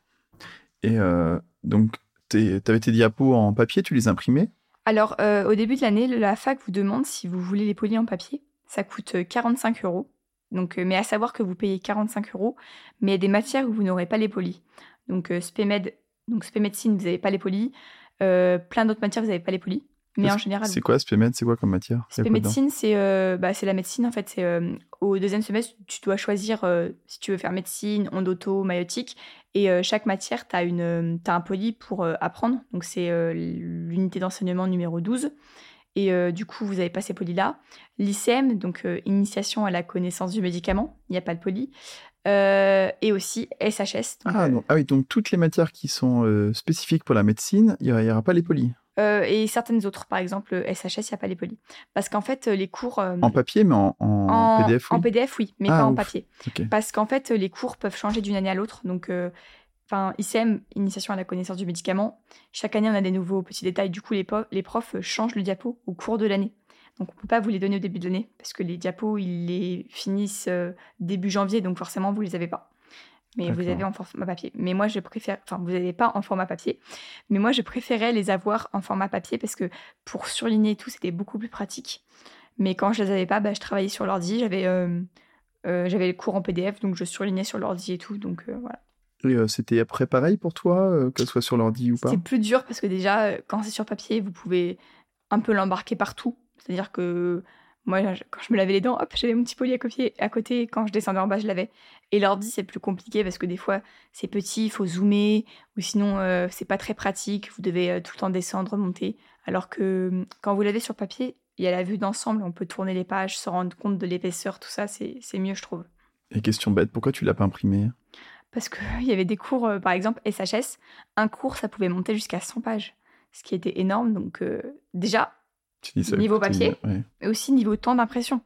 Et euh, donc, tu avais tes diapos en papier, tu les imprimais? Alors, euh, au début de l'année, la fac vous demande si vous voulez les polis en papier. Ça coûte euh, 45 euros. Donc, mais à savoir que vous payez 45 euros, mais il y a des matières où vous n'aurez pas les polis. Donc, spé-med, donc spé-médecine, vous n'avez pas les polis. Plein d'autres matières, vous n'avez pas les polis. Mais en général, C'est quoi SPMed C'est quoi comme matière Spé médecine, c'est euh, bah, c'est la médecine en fait. C'est euh, au deuxième semestre, tu dois choisir euh, si tu veux faire médecine, ondoto, maïotique, et chaque matière, tu as une, t'as un poly pour apprendre. Donc c'est l'unité d'enseignement numéro 12. Et euh, du coup, vous avez pas ces polis là. L'ICM, donc euh, initiation à la connaissance du médicament, il n'y a pas de poly. Euh, et aussi SHS. donc, ah, non. ah oui, donc toutes les matières qui sont spécifiques pour la médecine, il n'y aura, pas les polis. euh, et certaines autres, par exemple SHS, il n'y a pas les polis. Parce qu'en fait, les cours. En papier, mais en, en en, PDF, oui. en PDF, oui, mais Ah, pas en papier. Parce qu'en fait, les cours peuvent changer d'une année à l'autre. Donc, enfin, ICM, initiation à la connaissance du médicament. Chaque année, on a des nouveaux petits détails. Du coup, les, profs changent le diapo au cours de l'année. Donc, on peut pas vous les donner au début de l'année parce que les diapos, ils les finissent euh, début janvier, donc forcément, vous les avez pas. Mais vous avez en format papier. Mais moi, je préfère. Enfin, vous n'avez pas en format papier. Mais moi, je préférais les avoir en format papier parce que pour surligner et tout, c'était beaucoup plus pratique. Mais quand je les avais pas, bah, je travaillais sur l'ordi. J'avais euh, euh, j'avais les cours en PDF, donc je surlignais sur l'ordi et tout. Donc euh, voilà. Euh, C'était après pareil pour toi, euh, que ce soit sur l'ordi ou pas? C'était plus dur parce que déjà, euh, quand c'est sur papier, vous pouvez un peu l'embarquer partout. C'est-à-dire que moi, quand je me lavais les dents, hop, j'avais mon petit poli à, copier, à côté. Quand je descendais en bas, je l'avais. Et l'ordi, c'est plus compliqué parce que des fois, c'est petit, il faut zoomer, ou sinon, euh, c'est pas très pratique. Vous devez euh, tout le temps descendre, monter. Alors que hum, quand vous l'avez sur papier, il y a la vue d'ensemble, on peut tourner les pages, se rendre compte de l'épaisseur, tout ça, c'est c'est mieux, je trouve. Et question bête, pourquoi tu l'as pas imprimé? Parce qu'il y avait des cours, euh, par exemple, SHS, un cours, ça pouvait monter jusqu'à 100 pages, ce qui était énorme. Donc, euh, déjà, Niveau papier ouais. et aussi niveau temps d'impression.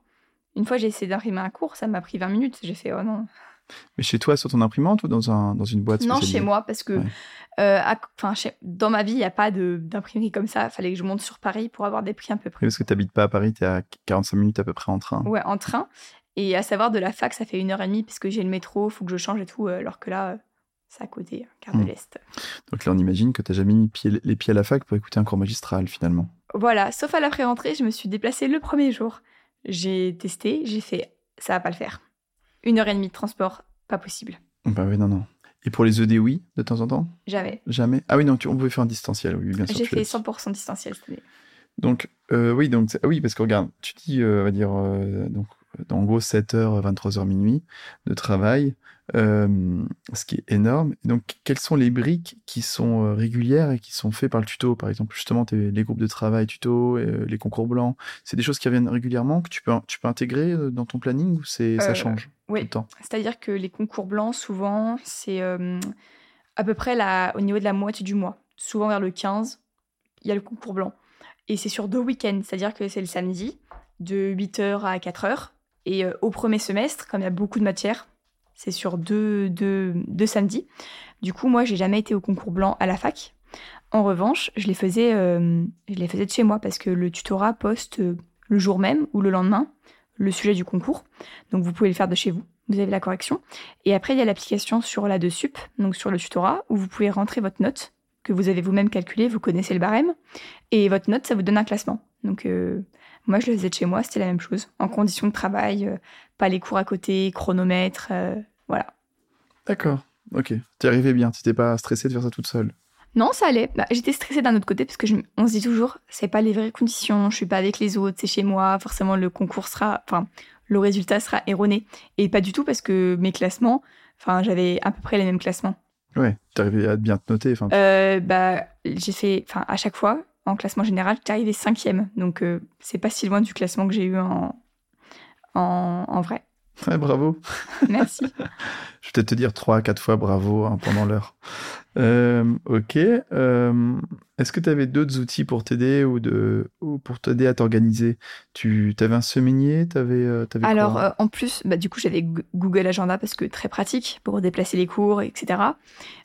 Une fois, j'ai essayé d'imprimer un cours, ça m'a pris 20 minutes. J'ai fait, oh non, Mais chez toi, sur ton imprimante ou dans, un, dans une boîte Non, chez moi, parce que Ouais. euh, à- chez- dans ma vie, il n'y a pas d'imprimerie comme ça. Il fallait que je monte sur Paris pour avoir des prix un peu près. Oui, Parce que tu n'habites pas à Paris, tu es à 45 minutes à peu près en train. Ouais, en train. Et à savoir, de la fac, ça fait une heure et demie, parce que j'ai le métro, faut que je change et tout, euh, alors que là, euh, c'est à côté, gare de Hmm. l'Est. Donc là, on imagine que tu jamais mis pied- les pieds à la fac pour écouter un cours magistral finalement. Voilà, sauf à l'après-rentrée, je me suis déplacée le premier jour. J'ai testé, j'ai fait, ça va pas le faire. Une heure et demie de transport, pas possible. Bah oui, non, non. Et pour les ED, oui, de temps en temps? Jamais. Jamais? Ah oui, non, tu, on pouvait faire un distanciel, oui, bien sûr. J'ai fait dit. 100% distanciel cette année. Donc, euh, oui, donc, ah oui, parce que regarde, tu dis, euh, on va dire, euh, donc, en gros, 7h, 23h minuit de travail, euh, ce qui est énorme. Donc, quelles sont les briques qui sont euh, régulières et qui sont faites par le tuto? Par exemple, justement, t'es- les groupes de travail tuto, euh, les concours blancs, c'est des choses qui reviennent régulièrement que tu peux, tu peux intégrer euh, dans ton planning ou c'est, ça Euh, change tout Oui, le temps? C'est-à-dire que les concours blancs, souvent, c'est euh, à peu près la, au niveau de la moitié du mois. Souvent vers le 15, il y a le concours blanc. Et c'est sur deux week-ends, c'est-à-dire que c'est le samedi, de 8h à 4h. Et euh, au premier semestre, comme il y a beaucoup de matières, c'est sur deux, deux, deux samedis. Du coup, moi, j'ai jamais été au concours blanc à la fac. En revanche, je les faisais, euh, de chez moi parce que le tutorat poste euh, le jour même ou le lendemain le sujet du concours. Donc vous pouvez le faire de chez vous. Vous avez la correction. Et après, il y a l'application sur la de sup, donc sur le tutorat, où vous pouvez rentrer votre note que vous avez vous-même calculée, vous connaissez le barème. Et votre note, ça vous donne un classement. Donc moi, je le faisais de chez moi, c'était la même chose. En conditions de travail, euh, pas les cours à côté, chronomètre, euh, voilà. D'accord, ok. T'y arrivais bien, t'étais pas stressé de faire ça toute seule Non, ça allait. Bah, J'étais stressée d'un autre côté parce que je, on se dit toujours, c'est pas les vraies conditions, je suis pas avec les autres, c'est chez moi, forcément le concours sera, enfin, le résultat sera erroné. Et pas du tout parce que mes classements, enfin, j'avais à peu près les mêmes classements. Ouais, t'arrivais à bien te noter. Euh, bah, j'ai fait, enfin, à chaque fois, en classement général, j'étais arrivée cinquième. Donc, euh, c'est pas si loin du classement que j'ai eu en, en, en vrai. ouais, bravo. Merci. Je vais peut-être te dire trois, quatre fois bravo hein, pendant l'heure. Euh, ok. euh, Est-ce que tu avais d'autres outils pour t'aider ou, de, ou pour t'aider à t'organiser? Tu avais un semainier? T'avais, euh, t'avais Alors, quoi euh, en plus, bah, du coup, j'avais Google Agenda parce que très pratique pour déplacer les cours, etc.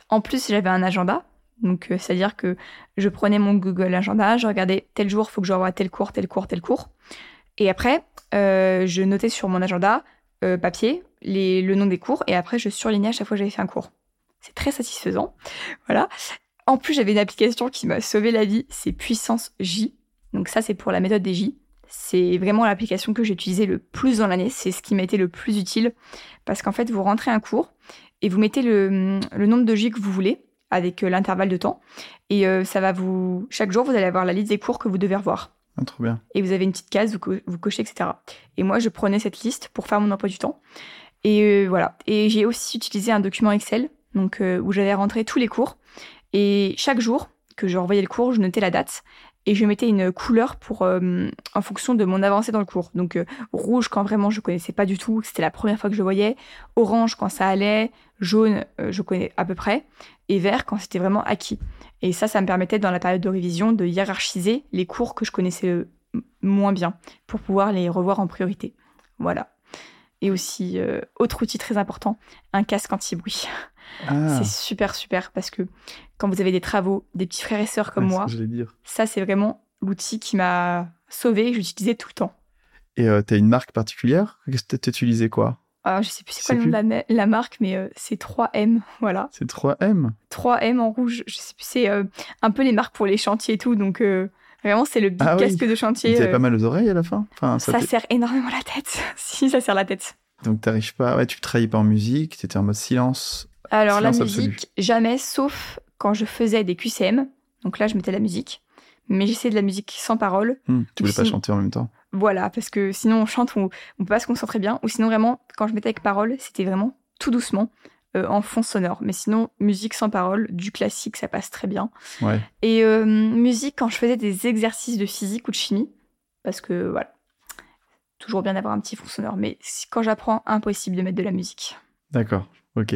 En plus, j'avais un agenda. Donc, euh, c'est-à-dire que je prenais mon Google Agenda, je regardais tel jour, il faut que je revoie tel cours, tel cours, tel cours. Et après, euh, je notais sur mon agenda euh, papier les, le nom des cours et après, je surlignais à chaque fois que j'avais fait un cours. C'est très satisfaisant. Voilà. En plus, j'avais une application qui m'a sauvé la vie, c'est Puissance J. Donc ça, c'est pour la méthode des J. C'est vraiment l'application que j'ai utilisée le plus dans l'année. C'est ce qui m'a été le plus utile. Parce qu'en fait, vous rentrez un cours et vous mettez le, le nombre de J que vous voulez avec euh, l'intervalle de temps. Et euh, ça va vous. Chaque jour, vous allez avoir la liste des cours que vous devez revoir. Ah, Trop bien. Et vous avez une petite case, vous, co- vous cochez, etc. Et moi, je prenais cette liste pour faire mon emploi du temps. Et euh, voilà. Et j'ai aussi utilisé un document Excel, donc euh, où j'avais rentré tous les cours. Et chaque jour que je revoyais le cours, je notais la date et je mettais une couleur pour euh, en fonction de mon avancée dans le cours. Donc euh, rouge quand vraiment je connaissais pas du tout, c'était la première fois que je voyais. Orange quand ça allait, jaune euh, je connais à peu près, et vert quand c'était vraiment acquis. Et ça, ça me permettait dans la période de révision de hiérarchiser les cours que je connaissais moins bien pour pouvoir les revoir en priorité. Voilà. Et aussi, autre outil très important, un casque anti-bruit. Ah, C'est super, super parce que quand vous avez des travaux, des petits frères et sœurs comme ouais, moi, dire. ça, c'est vraiment l'outil qui m'a sauvé que j'utilisais tout le temps. Et euh, t'as une marque particulière? T'utilisais quoi? Alors, je sais plus c'est quoi le nom de la, ma- la marque, mais euh, c'est 3M, voilà. C'est 3M 3M en rouge, je sais plus, c'est euh, un peu les marques pour les chantiers et tout, donc euh, vraiment, c'est le big Ah oui. casque de chantier. T'avais euh, pas mal aux oreilles à la fin? Enfin, ça ça sert énormément la tête. si, ça sert la tête. Donc t'arrives pas... Ouais, tu travaillais pas en musique, t'étais en mode silence. Alors, la musique, jamais, sauf quand je faisais des QCM. Donc là, je mettais la musique. Mais j'essayais de la musique sans parole. Hmm, tu voulais pas chanter en même temps? Voilà, parce que sinon on chante, on, on peut pas se concentrer bien. Ou sinon vraiment, quand je mettais avec parole, c'était vraiment tout doucement, euh, en fond sonore. Mais sinon, musique sans parole, du classique, ça passe très bien. Ouais. Et euh, musique quand je faisais des exercices de physique ou de chimie, parce que voilà, toujours bien d'avoir un petit fond sonore. Mais quand j'apprends, impossible de mettre de la musique. D'accord, ok.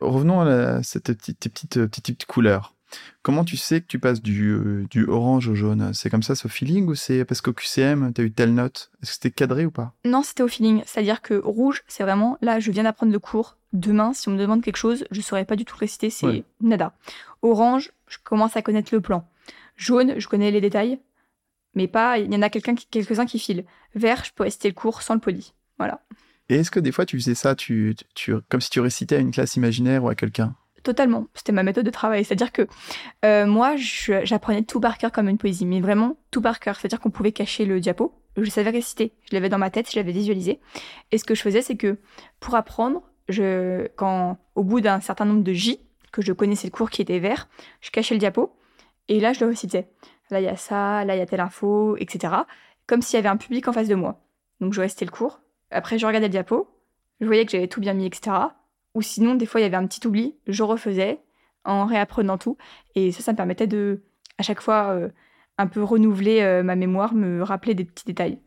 Revenons à la- cette petite, tes petites, euh, petites, petites couleurs. Comment tu sais que tu passes du, euh, du orange au jaune? C'est comme ça, c'est au feeling ou c'est parce qu'au QCM, tu as eu telle note? Est-ce que c'était cadré ou pas? Non, c'était au feeling. C'est-à-dire que rouge, c'est vraiment là, je viens d'apprendre le cours. Demain, si on me demande quelque chose, je saurais pas du tout réciter, c'est Ouais. nada. Orange, je commence à connaître le plan. Jaune, je connais les détails, mais pas. Il y en a quelqu'un quelques-uns qui filent. Vert, je peux réciter le cours sans le poli. Voilà. Et est-ce que des fois tu faisais ça, tu, tu, comme si tu récitais à une classe imaginaire ou à quelqu'un? Totalement. C'était ma méthode de travail. C'est-à-dire que euh, moi, j'apprenais tout par cœur comme une poésie, mais vraiment tout par cœur. C'est-à-dire qu'on pouvait cacher le diapo. Je savais réciter. Je l'avais dans ma tête, je l'avais visualisé. Et ce que je faisais, c'est que pour apprendre, quand au bout d'un certain nombre de J, que je connaissais le cours qui était vert, je cachais le diapo et là, je le récitais. Là, il y a ça, là, il y a telle info, etc. Comme s'il y avait un public en face de moi. Donc, je restais le cours. Après, je regardais le diapo. Je voyais que j'avais tout bien mis, etc. Ou sinon, des fois, il y avait un petit oubli. Je refaisais en réapprenant tout. Et ça, ça me permettait de, à chaque fois, euh, un peu renouveler euh, ma mémoire, me rappeler des petits détails.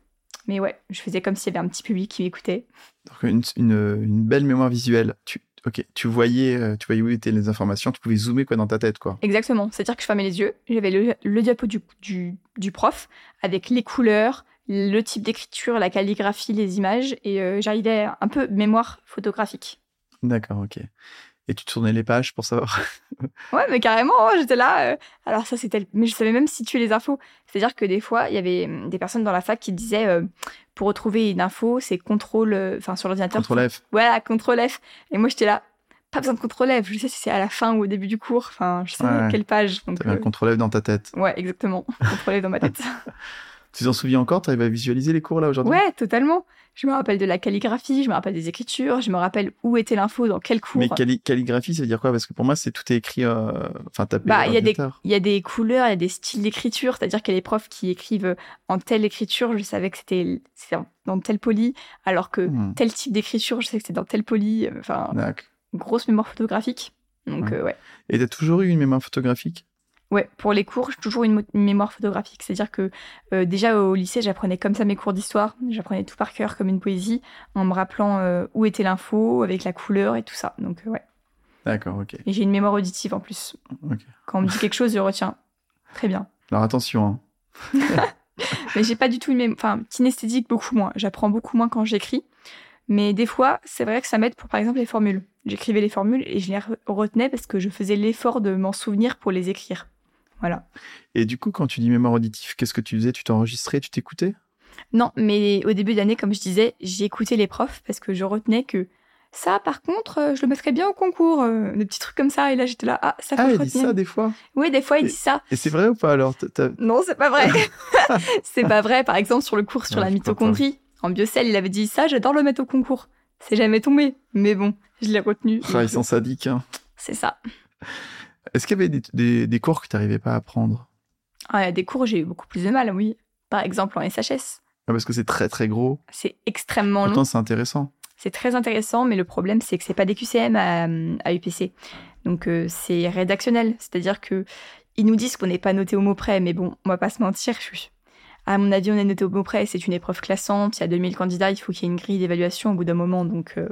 Mais ouais, je faisais comme s'il y avait un petit public qui m'écoutait. Donc une, une, une belle mémoire visuelle. Tu, ok, tu voyais, euh, tu voyais où étaient les informations, tu pouvais zoomer quoi dans ta tête quoi. Exactement. C'est-à-dire que je fermais les yeux, j'avais le, le diapo du, du, du prof avec les couleurs, le type d'écriture, la calligraphie, les images, et euh, j'arrivais à un peu mémoire photographique. D'accord, ok. Et tu tournais les pages pour savoir. Ouais, mais carrément, hein, j'étais là. euh, alors ça, c'était... Mais je savais même situer les infos. C'est-à-dire que des fois, il y avait hum, des personnes dans la fac qui disaient, euh, pour retrouver une info, c'est contrôle... euh, Enfin, sur l'ordinateur. Contrôle F. Voilà, contrôle F. Et moi, j'étais là, pas besoin de contrôle F. Je sais si c'est à la fin ou au début du cours. Enfin, je sais Ouais. quelle page. Donc, T'avais un contrôle F dans ta tête. Ouais, exactement. Contrôler dans ma tête. Tu t'en souviens encore? T'arrives à visualiser les cours là aujourd'hui? Ouais, totalement. Je me rappelle de la calligraphie, je me rappelle des écritures, je me rappelle où était l'info, dans quel cours. Mais calli- calligraphie, ça veut dire quoi? Parce que pour moi, c'est tout est écrit, euh, enfin tapé. Bah, il y a des- l'ordinateur. Il y a des couleurs, il y a des styles d'écriture, c'est-à-dire qu'il y a des profs qui écrivent en telle écriture, je savais que c'était dans tel poli, alors que Hmm, tel type d'écriture, je sais que c'était dans tel poli. Enfin, d'accord. grosse mémoire photographique. Donc, Ouais. euh, ouais. Et t'as toujours eu une mémoire photographique? Ouais, pour les cours, j'ai toujours une, mo- une mémoire photographique. C'est-à-dire que euh, déjà au lycée, j'apprenais comme ça mes cours d'histoire. J'apprenais tout par cœur comme une poésie, en me rappelant euh, où était l'info, avec la couleur et tout ça. Donc euh, ouais. D'accord, ok. Et j'ai une mémoire auditive en plus. Ok. Quand on me dit quelque chose, je retiens. Très bien. Alors attention, hein. Mais j'ai pas du tout une mémoire... Enfin, kinesthésique, beaucoup moins. J'apprends beaucoup moins quand j'écris. Mais des fois, c'est vrai que ça m'aide pour, par exemple, les formules. J'écrivais les formules et je les re- retenais parce que je faisais l'effort de m'en souvenir pour les écrire. Voilà. Et du coup, quand tu dis mémoire auditive, qu'est-ce que tu faisais? Tu t'enregistrais, tu t'écoutais? Non, mais au début d'année, comme je disais, j'ai écouté les profs parce que je retenais que ça, par contre, euh, je le mettrais bien au concours, euh, des petits trucs comme ça. Et là, j'étais là, ah, ça faut Ah, il dit ça des fois. Oui, des fois, il Et- dit ça. Et c'est vrai ou pas alors? Non, c'est pas vrai. c'est pas vrai. Par exemple, sur le cours sur Ouais, la mitochondrie, en biocell, il avait dit ça, j'adore le mettre au concours. C'est jamais tombé. Mais bon, je l'ai retenu. Ah, ils sont sadiques. Hein. C'est ça. Est-ce qu'il y avait des, des, des cours que tu n'arrivais pas à apprendre? Ah, des cours, j'ai eu beaucoup plus de mal, oui. Par exemple, en SHS. Ah, Parce que c'est très très gros. C'est extrêmement long. Pourtant, c'est intéressant. C'est très intéressant, mais le problème, c'est que c'est pas des QCM à, à UPC. Donc, euh, c'est rédactionnel. C'est-à-dire que ils nous disent qu'on n'est pas noté au mot près, mais bon, on va pas se mentir. je À mon avis, on est noté au mot près. C'est une épreuve classante. Il y a 2000 candidats. Il faut qu'il y ait une grille d'évaluation au bout d'un moment. Donc, euh,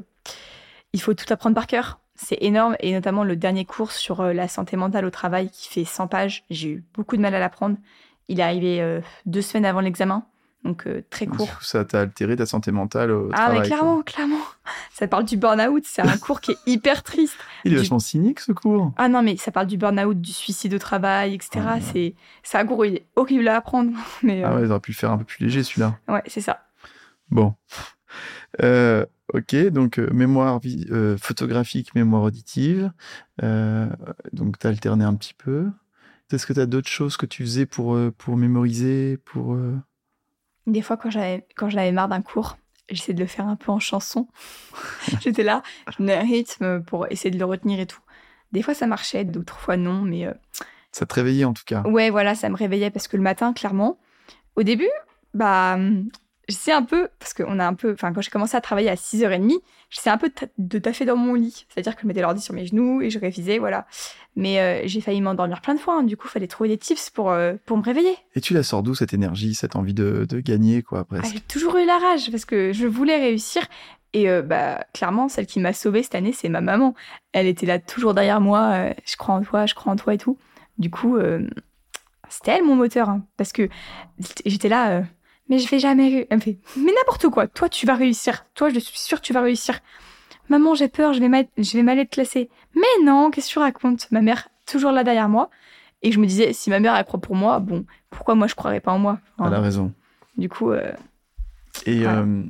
il faut tout apprendre par cœur. C'est énorme. Et notamment le dernier cours sur euh, la santé mentale au travail qui fait 100 pages. J'ai eu beaucoup de mal à l'apprendre. Il est arrivé euh, deux semaines avant l'examen. Donc, euh, très court. ça t'a altéré ta santé mentale au Ah, travail. mais quoi. clairement, clairement. Ça parle du burn-out. C'est un cours qui est hyper triste. Il est du- vachement cynique ce cours. Ah non, mais ça parle du burn-out, du suicide au travail, etc. Ah. C'est un cours, il est horrible à apprendre. Mais Ah ouais, ils auraient pu le faire un peu plus léger celui-là. ouais, c'est ça. Bon. Euh, ok, donc euh, mémoire euh, photographique, mémoire auditive. Euh, donc tu alterné un petit peu. Est-ce que tu as d'autres choses que tu faisais pour, pour mémoriser pour, Des fois, quand j'en avais marre d'un cours, j'essayais de le faire un peu en chanson. J'étais là, je donnais un rythme pour essayer de le retenir et tout. Des fois, ça marchait, d'autres fois, non. Mais Ça te réveillait en tout cas. ouais, voilà, ça me réveillait parce que le matin, clairement, au début, bah, j'essayais un peu, parce qu'on a un peu, enfin, quand j'ai commencé à travailler à 6h30, j'essayais un peu de, ta- de taffer dans mon lit. C'est-à-dire que je mettais l'ordi sur mes genoux et je révisais, voilà. Mais euh, j'ai failli m'endormir plein de fois. hein. Du coup, il fallait trouver des tips pour, euh, pour me réveiller. Et tu la sors d'où cette énergie, cette envie de, de gagner, quoi, Ah, presque? j'ai toujours eu la rage parce que je voulais réussir. Et euh, bah, clairement, celle qui m'a sauvée cette année, c'est ma maman. Elle était là toujours derrière moi. je crois en toi, je crois en toi et tout. Du coup, c'était elle mon moteur. hein, parce que j'étais là, mais je vais jamais. Elle me fait, mais n'importe quoi, toi tu vas réussir. Toi, je suis sûre que tu vas réussir. Maman, j'ai peur, je vais, mal, je vais mal être classée. Mais non, qu'est-ce que tu racontes? Ma mère, toujours là derrière moi. Et je me disais, si ma mère, elle croit pour moi, bon, pourquoi moi je croirais pas en moi? Enfin, Elle a raison. Du coup, euh, Et Voilà. euh,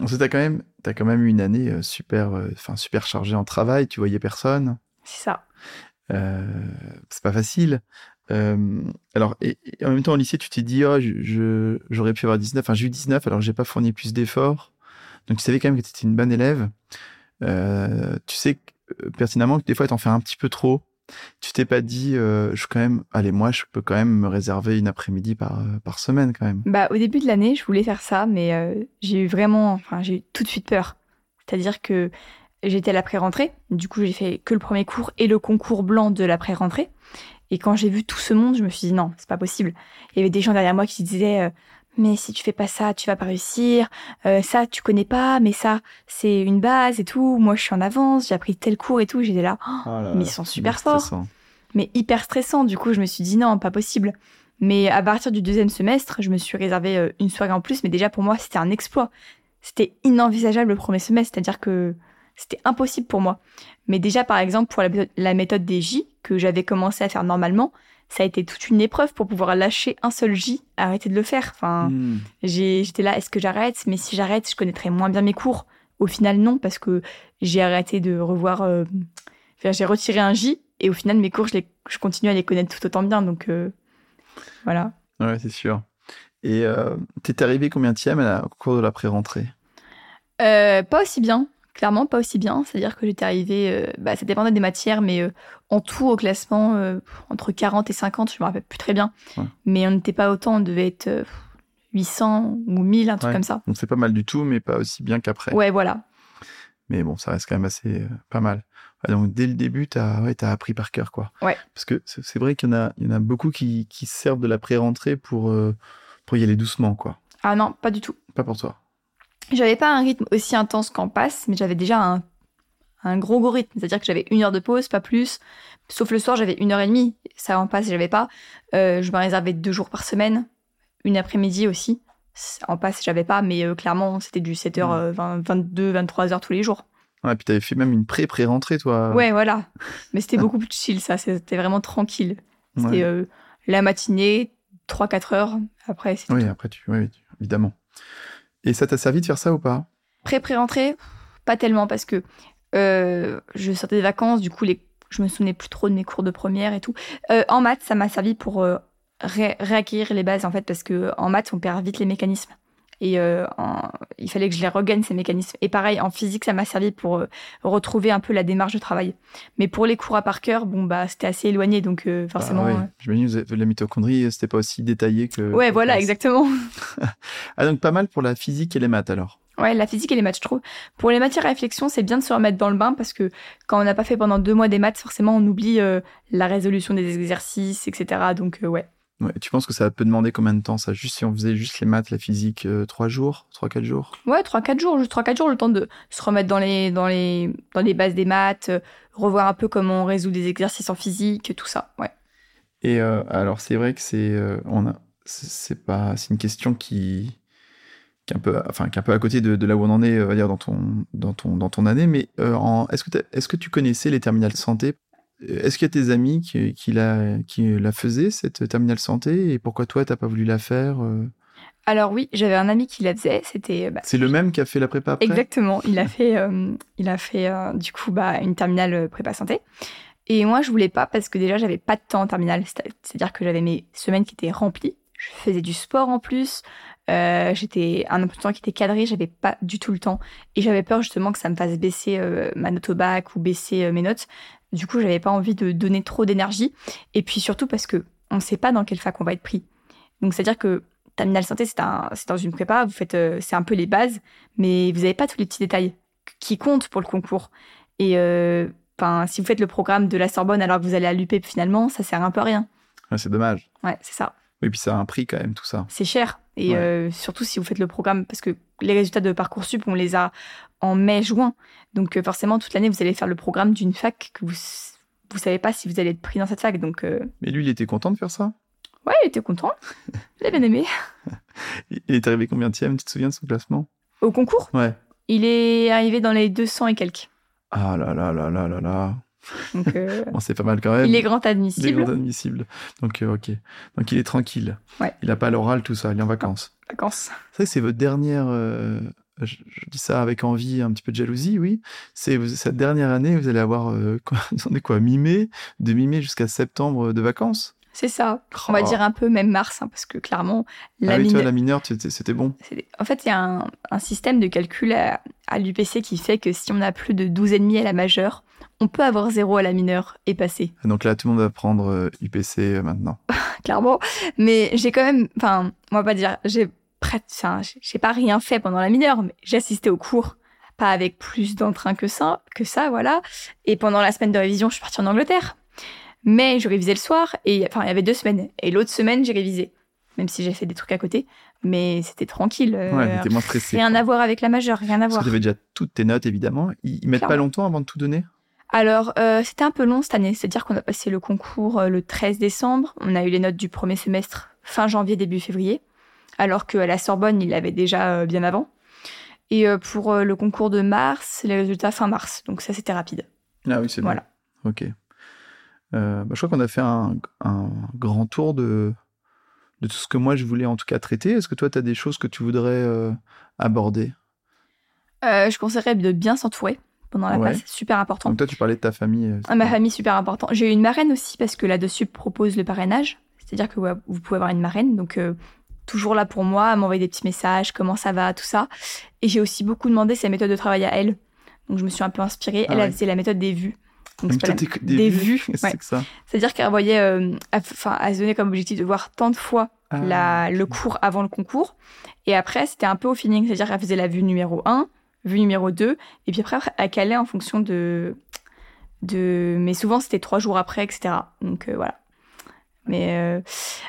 ensuite, t'as quand même, t'as quand même eu une année euh, super, euh, super chargée en travail. Tu voyais personne. c'est ça. Euh, c'est pas facile. Euh, alors, en même temps, au lycée, tu t'es dit, oh, j'aurais pu avoir 19. Enfin, j'ai eu 19, alors j'ai pas fourni plus d'efforts. Donc, tu savais quand même que tu étais une bonne élève. Euh, tu sais euh, pertinemment que des fois, t'en fais un petit peu trop. Tu t'es pas dit, je quand même, allez, moi, je peux quand même me réserver une après-midi par, par semaine, quand même. Bah, au début de l'année, je voulais faire ça, mais j'ai eu vraiment, enfin, j'ai eu tout de suite peur. C'est-à-dire que j'étais à la pré-rentrée, du coup, j'ai fait que le premier cours et le concours blanc de la pré-rentrée. Et quand j'ai vu tout ce monde, je me suis dit non, c'est pas possible. Il y avait des gens derrière moi qui disaient euh, mais si tu fais pas ça, tu vas pas réussir. Euh, ça, tu connais pas, mais ça, c'est une base et tout. Moi, je suis en avance, j'ai appris tel cours et tout. J'étais là, oh, mais ils sont super forts. stressant. mais hyper stressant. Du coup, je me suis dit non, pas possible. Mais à partir du deuxième semestre, je me suis réservé euh, une soirée en plus. Mais déjà, pour moi, c'était un exploit. C'était inenvisageable le premier semestre. C'est-à-dire que c'était impossible pour moi. Mais déjà, par exemple, pour la, méthode- des J, que j'avais commencé à faire normalement, ça a été toute une épreuve pour pouvoir lâcher un seul J, arrêter de le faire. Enfin, Hmm. j'étais là, est-ce que j'arrête? Mais si j'arrête, je connaîtrais moins bien mes cours. Au final, non, parce que j'ai arrêté de revoir. euh, enfin, j'ai retiré un J et au final, mes cours, je, les, je continue à les connaître tout autant bien. Donc euh, voilà. Ouais, c'est sûr. Et euh, t'es arrivé combien tième à la- au cours de la pré-rentrée? Euh, pas aussi bien, clairement pas aussi bien. C'est-à-dire que j'étais arrivée, euh, bah, ça dépendait des matières, mais euh, en tout au classement, euh, entre 40 et 50, je me rappelle plus très bien. Ouais. Mais on n'était pas autant, on devait être euh, 800 ou 1000, un truc Ouais. comme ça. Donc c'est pas mal du tout, mais pas aussi bien qu'après. Ouais, voilà. Mais bon, ça reste quand même assez pas mal. Ouais, donc dès le début, t'as ouais, t'as appris par cœur, quoi. Ouais. Parce que c'est vrai qu'il y en a, il y en a beaucoup qui, qui se servent de la pré-rentrée pour, euh, pour y aller doucement, quoi. Ah non, pas du tout. Pas pour toi. J'avais pas un rythme aussi intense qu'en passe, mais j'avais déjà un, un gros gros rythme. C'est-à-dire que j'avais une heure de pause, pas plus. Sauf le soir, j'avais une heure et demie. Ça en passe, j'avais pas. Euh, je me réservais deux jours par semaine. Une après-midi aussi. En passe, j'avais pas, mais euh, clairement, c'était du 7h, 22, 23h tous les jours. Ouais, puis t'avais fait même une pré-pré-rentrée, toi. Ouais, voilà. Mais c'était beaucoup plus chill, ça. C'était vraiment tranquille. C'était Ouais. euh, la matinée, 3-4 heures. Après, Oui, après, tu, oui, tu- évidemment. Et ça t'a servi de faire ça ou pas? Pré-pré-rentrée, pas tellement parce que euh, je sortais des vacances, du coup, les... je me souvenais plus trop de mes cours de première et tout. Euh, en maths, ça m'a servi pour euh, ré- réacquérir les bases, en fait, parce que en maths, on perd vite les mécanismes. Et euh, en- il fallait que je les regagne, ces mécanismes. Et pareil, en physique, ça m'a servi pour euh, retrouver un peu la démarche de travail. Mais pour les cours à par cœur, bon, bah, c'était assez éloigné, donc euh, forcément... Ah, euh, J'imagine que la mitochondrie, c'était pas aussi détaillé que. Ouais, voilà, exactement. Ah, donc pas mal pour la physique et les maths alors. Ouais, la physique et les maths, je trouve. Pour les matières à réflexion, c'est bien de se remettre dans le bain parce que quand on n'a pas fait pendant deux mois des maths, forcément, on oublie euh, la résolution des exercices, etc. Donc, euh, ouais. Ouais, tu penses que ça peut demander combien de temps ça? Juste si on faisait juste les maths, la physique, euh, trois jours, trois, quatre jours? Ouais, 3-4 jours, juste 3-4 jours, le temps de se remettre dans les, dans les, dans les bases des maths, euh, revoir un peu comment on résout des exercices en physique, tout ça. Ouais. Et euh, alors c'est vrai que c'est on a c'est- pas c'est une question qui qui est un peu enfin qui est un peu à côté de, de là où on en est on va dire dans ton dans ton dans ton année mais est-ce que est-ce que tu connaissais les terminales santé? Est-ce qu'il y a tes amis qui qui la qui la faisaient cette terminale santé et pourquoi toi t'as pas voulu la faire euh? Alors oui, j'avais un ami qui la faisait, c'était... bah, c'est le même qui a fait la prépa après? Exactement. Il a fait, euh, il a fait euh, du coup bah, une terminale prépa santé. Et moi, je voulais pas parce que déjà, j'avais pas de temps en terminale. C'est- C'est-à-dire que j'avais mes semaines qui étaient remplies. Je faisais du sport en plus. Euh, j'étais un emploi du temps qui était cadré. J'avais pas du tout le temps. Et j'avais peur justement que ça me fasse baisser ma note au bac ou baisser mes notes. Du coup, j'avais pas envie de donner trop d'énergie. Et puis surtout parce que on sait pas dans quelle fac on va être pris. Donc, c'est-à-dire que terminale santé, c'est un, c'est dans une prépa. Vous faites, euh, c'est un peu les bases mais vous n'avez pas tous les petits détails qui comptent pour le concours. Et euh, si vous faites le programme de la Sorbonne alors que vous allez à l'UP finalement, ça sert un peu à rien. Ouais, c'est dommage Ouais, c'est ça. Oui puis ça a un prix quand même tout ça C'est cher. Et Ouais. euh, surtout si vous faites le programme, parce que les résultats de Parcoursup, on les a en mai-juin. Donc euh, forcément, toute l'année, vous allez faire le programme d'une fac que vous vous savez pas si vous allez être pris dans cette fac. Donc, euh, Mais lui, il était content de faire ça? Ouais, il était content. Il a bien aimé. Il est arrivé combien de Tu te souviens de son classement? Au concours, Ouais. il est arrivé dans les 200 et quelques. Ah là là là là là là. Donc, euh, Bon, c'est pas mal quand même. il est grand Il est admissible. grand admissible. Donc, euh, ok. Donc, il est tranquille. Ouais. Il a pas l'oral, tout ça. Il est en vacances. Vacances. C'est vrai que c'est votre dernière. euh, je, je dis ça avec envie, un petit peu de jalousie, oui. C'est cette dernière année, vous allez avoir. Quoi, attendez quoi, mi-mai, de mi-mai jusqu'à septembre de vacances? C'est ça. On va Oh. dire un peu même mars, hein, parce que clairement, la ah oui, mine- toi, la mineure, c'était bon. En fait, il y a un, un système de calcul à, à l'UPC qui fait que si on a plus de 12,5 à la majeure, on peut avoir zéro à la mineure et passer, Donc là, tout le monde va prendre euh, UPC euh, maintenant. clairement. Mais j'ai quand même, enfin, on va pas dire, j'ai j'ai- pas rien fait pendant la mineure, mais j'ai assisté au cours, pas avec plus d'entrain que ça, que ça, voilà. Et pendant la semaine de révision, je suis partie en Angleterre. Mais je révisais le soir, et enfin, il y avait deux semaines. Et l'autre semaine, j'ai révisé. Même si j'ai fait des trucs à côté. Mais c'était tranquille. euh, Ouais, moins stressé. rien quoi. à voir avec la majeure, rien à voir. que t'avais déjà toutes tes notes, évidemment. Ils, ils mettent pas longtemps avant de tout donner? Alors, euh, c'était un peu long cette année. C'est-à-dire qu'on a passé le concours euh, le 13 décembre. On a eu les notes du premier semestre fin janvier, début février. Alors qu'à la Sorbonne, il l'avait déjà euh, bien avant. Et pour le concours de mars, les résultats fin mars. Donc ça, c'était rapide. Ah oui, c'est Voilà. bon. Ok. Euh, bah, je crois qu'on a fait un, un grand tour de, de tout ce que moi je voulais en tout cas traiter. Est-ce que toi, tu as des choses que tu voudrais euh, aborder? Euh, je conseillerais de bien s'entourer pendant la Ouais. passe. Super important. Donc toi, tu parlais de ta famille. euh, Ah, ma famille, super important. J'ai eu une marraine aussi parce que là-dessus propose le parrainage. C'est-à-dire que ouais, vous pouvez avoir une marraine. Donc, euh, toujours là pour moi, à m'envoyer des petits messages, comment ça va, tout ça. Et j'ai aussi beaucoup demandé sa méthode de travail à elle. Donc, je me suis un peu inspirée. Ah elle, ouais. elle faisait la méthode des vues. Donc, la- des vues, ouais. c'est ça C'est-à-dire qu'elle voyait, euh, à- enfin, elle se donnait comme objectif de voir tant de fois Ah, la, le cours avant le concours. Et après, c'était un peu au feeling. C'est-à-dire qu'elle faisait la vue numéro 1, vue numéro 2. Et puis après, elle calait en fonction de. de... Mais souvent, c'était trois jours après, etc. Donc euh, voilà. Mais euh,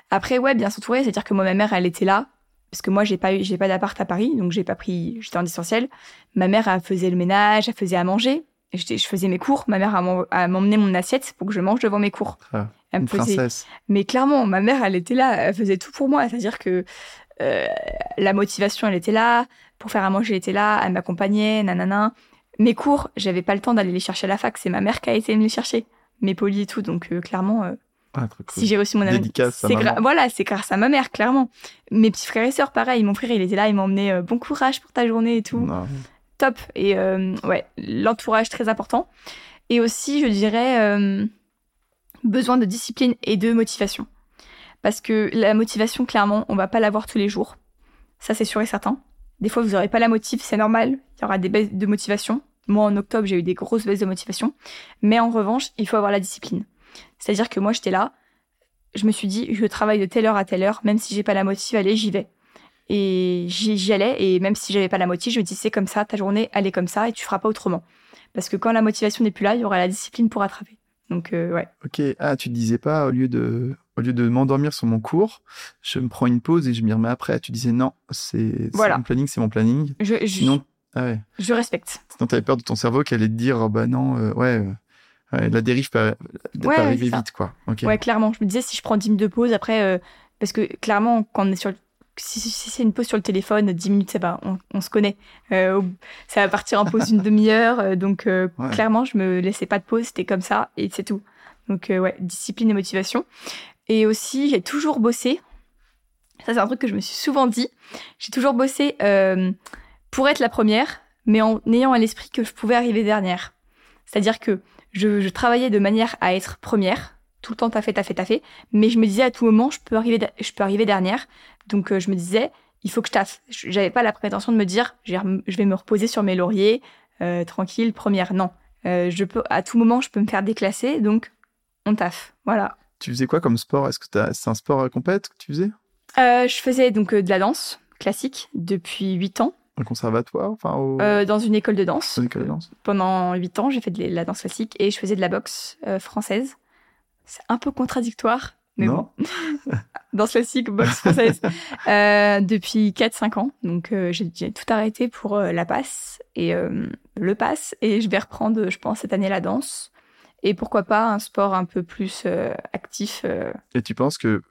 après, ouais, bien s'entourer. C'est-à-dire que moi, ma mère, elle était là. Parce que moi, j'ai pas j'ai pas d'appart à Paris, donc j'ai pas pris, j'étais en distanciel. Ma mère, elle faisait le ménage, elle faisait à manger. Je faisais mes cours. Ma mère, elle m'emmenait mon assiette pour que je mange devant mes cours. Ah, Elle me faisait, princesse. mais clairement, ma mère, elle était là, elle faisait tout pour moi. C'est-à-dire que euh, la motivation, elle était là. Pour faire à manger, elle était là. Elle m'accompagnait, nanana. Mes cours, j'avais pas le temps d'aller les chercher à la fac. C'est ma mère qui a été me les chercher. Mes polis et tout. Donc, euh, clairement, euh, Ah, si j'ai reçu mon ami- c'est gra- Voilà, c'est grâce à ma mère, clairement. Mes petits frères et sœurs, pareil. Mon frère, il était là, il m'emmenait euh, bon courage pour ta journée et tout Non. top. Et euh, ouais, l'entourage très important. Et aussi, je dirais, besoin de discipline et de motivation. Parce que la motivation, clairement, on va pas l'avoir tous les jours. Ça, c'est sûr et certain. Des fois, vous n'aurez pas la motive, c'est normal. Il y aura des baisses de motivation. Moi, en octobre, j'ai eu des grosses baisses de motivation. Mais en revanche, il faut avoir la discipline. C'est-à-dire que moi, j'étais là. Je me suis dit, je travaille de telle heure à telle heure, même si j'ai pas la motive, allez, j'y vais. Et j'y allais, et même si j'avais pas la motive, je me dis, c'est comme ça, ta journée, elle est comme ça, et tu feras pas autrement. Parce que quand la motivation n'est plus là, il y aura la discipline pour rattraper. Donc, euh, ouais. Ok. Ah, tu te disais pas, au lieu de, au lieu de m'endormir sur mon cours, je me prends une pause et je m'y remets après. Tu disais non, c'est Voilà. mon planning, c'est mon planning. Je, je, Sinon, ah ouais. je respecte. Sinon, t'avais peur de ton cerveau qui allait te dire, oh bah non, euh, ouais, euh, ouais, la dérive peut, Ouais, arriver vite, quoi. Ok. Ouais, clairement. Je me disais, si je prends 10 minutes de pause, après, euh, parce que clairement, quand on est sur le- si, si- si c'est une pause sur le téléphone, 10 minutes, ça va, on, on se connaît. Euh, ça va partir en pause d'une demi-heure. donc, euh, Ouais. clairement, je me laissais pas de pause, c'était comme ça, et c'est tout. Donc, euh, ouais, discipline et motivation. Et aussi, j'ai toujours bossé. Ça, c'est un truc que je me suis souvent dit. J'ai toujours bossé euh, pour être la première, mais en ayant à l'esprit que je pouvais arriver dernière. C'est-à-dire que je, travaillais de manière à être première, tout le temps t'as fait, t'as fait, fait, mais je me disais à tout moment, je peux arriver, je peux arriver dernière. Donc euh, je me disais, il faut que je taffe. J'avais pas la prétention de me dire, je vais me reposer sur mes lauriers, euh, tranquille, première. Non, je peux, à tout moment, je peux me faire déclasser, donc on taffe. Voilà. Tu faisais quoi comme sport? Est-ce que c'est un sport à compète que tu faisais? Euh, je faisais donc euh, de la danse classique depuis 8 ans, Au conservatoire Enfin, au... euh, dans une école de danse. école de danse Pendant 8 ans, j'ai fait de la danse classique et je faisais de la boxe euh, française. C'est un peu contradictoire, mais Non. bon. danse classique, boxe française. Euh, depuis 4-5 ans. Donc euh, j'ai tout arrêté pour euh, la passe et euh, le pass. Et je vais reprendre, je pense, cette année la danse. Et pourquoi pas un sport un peu plus euh, actif. euh, Et tu penses que,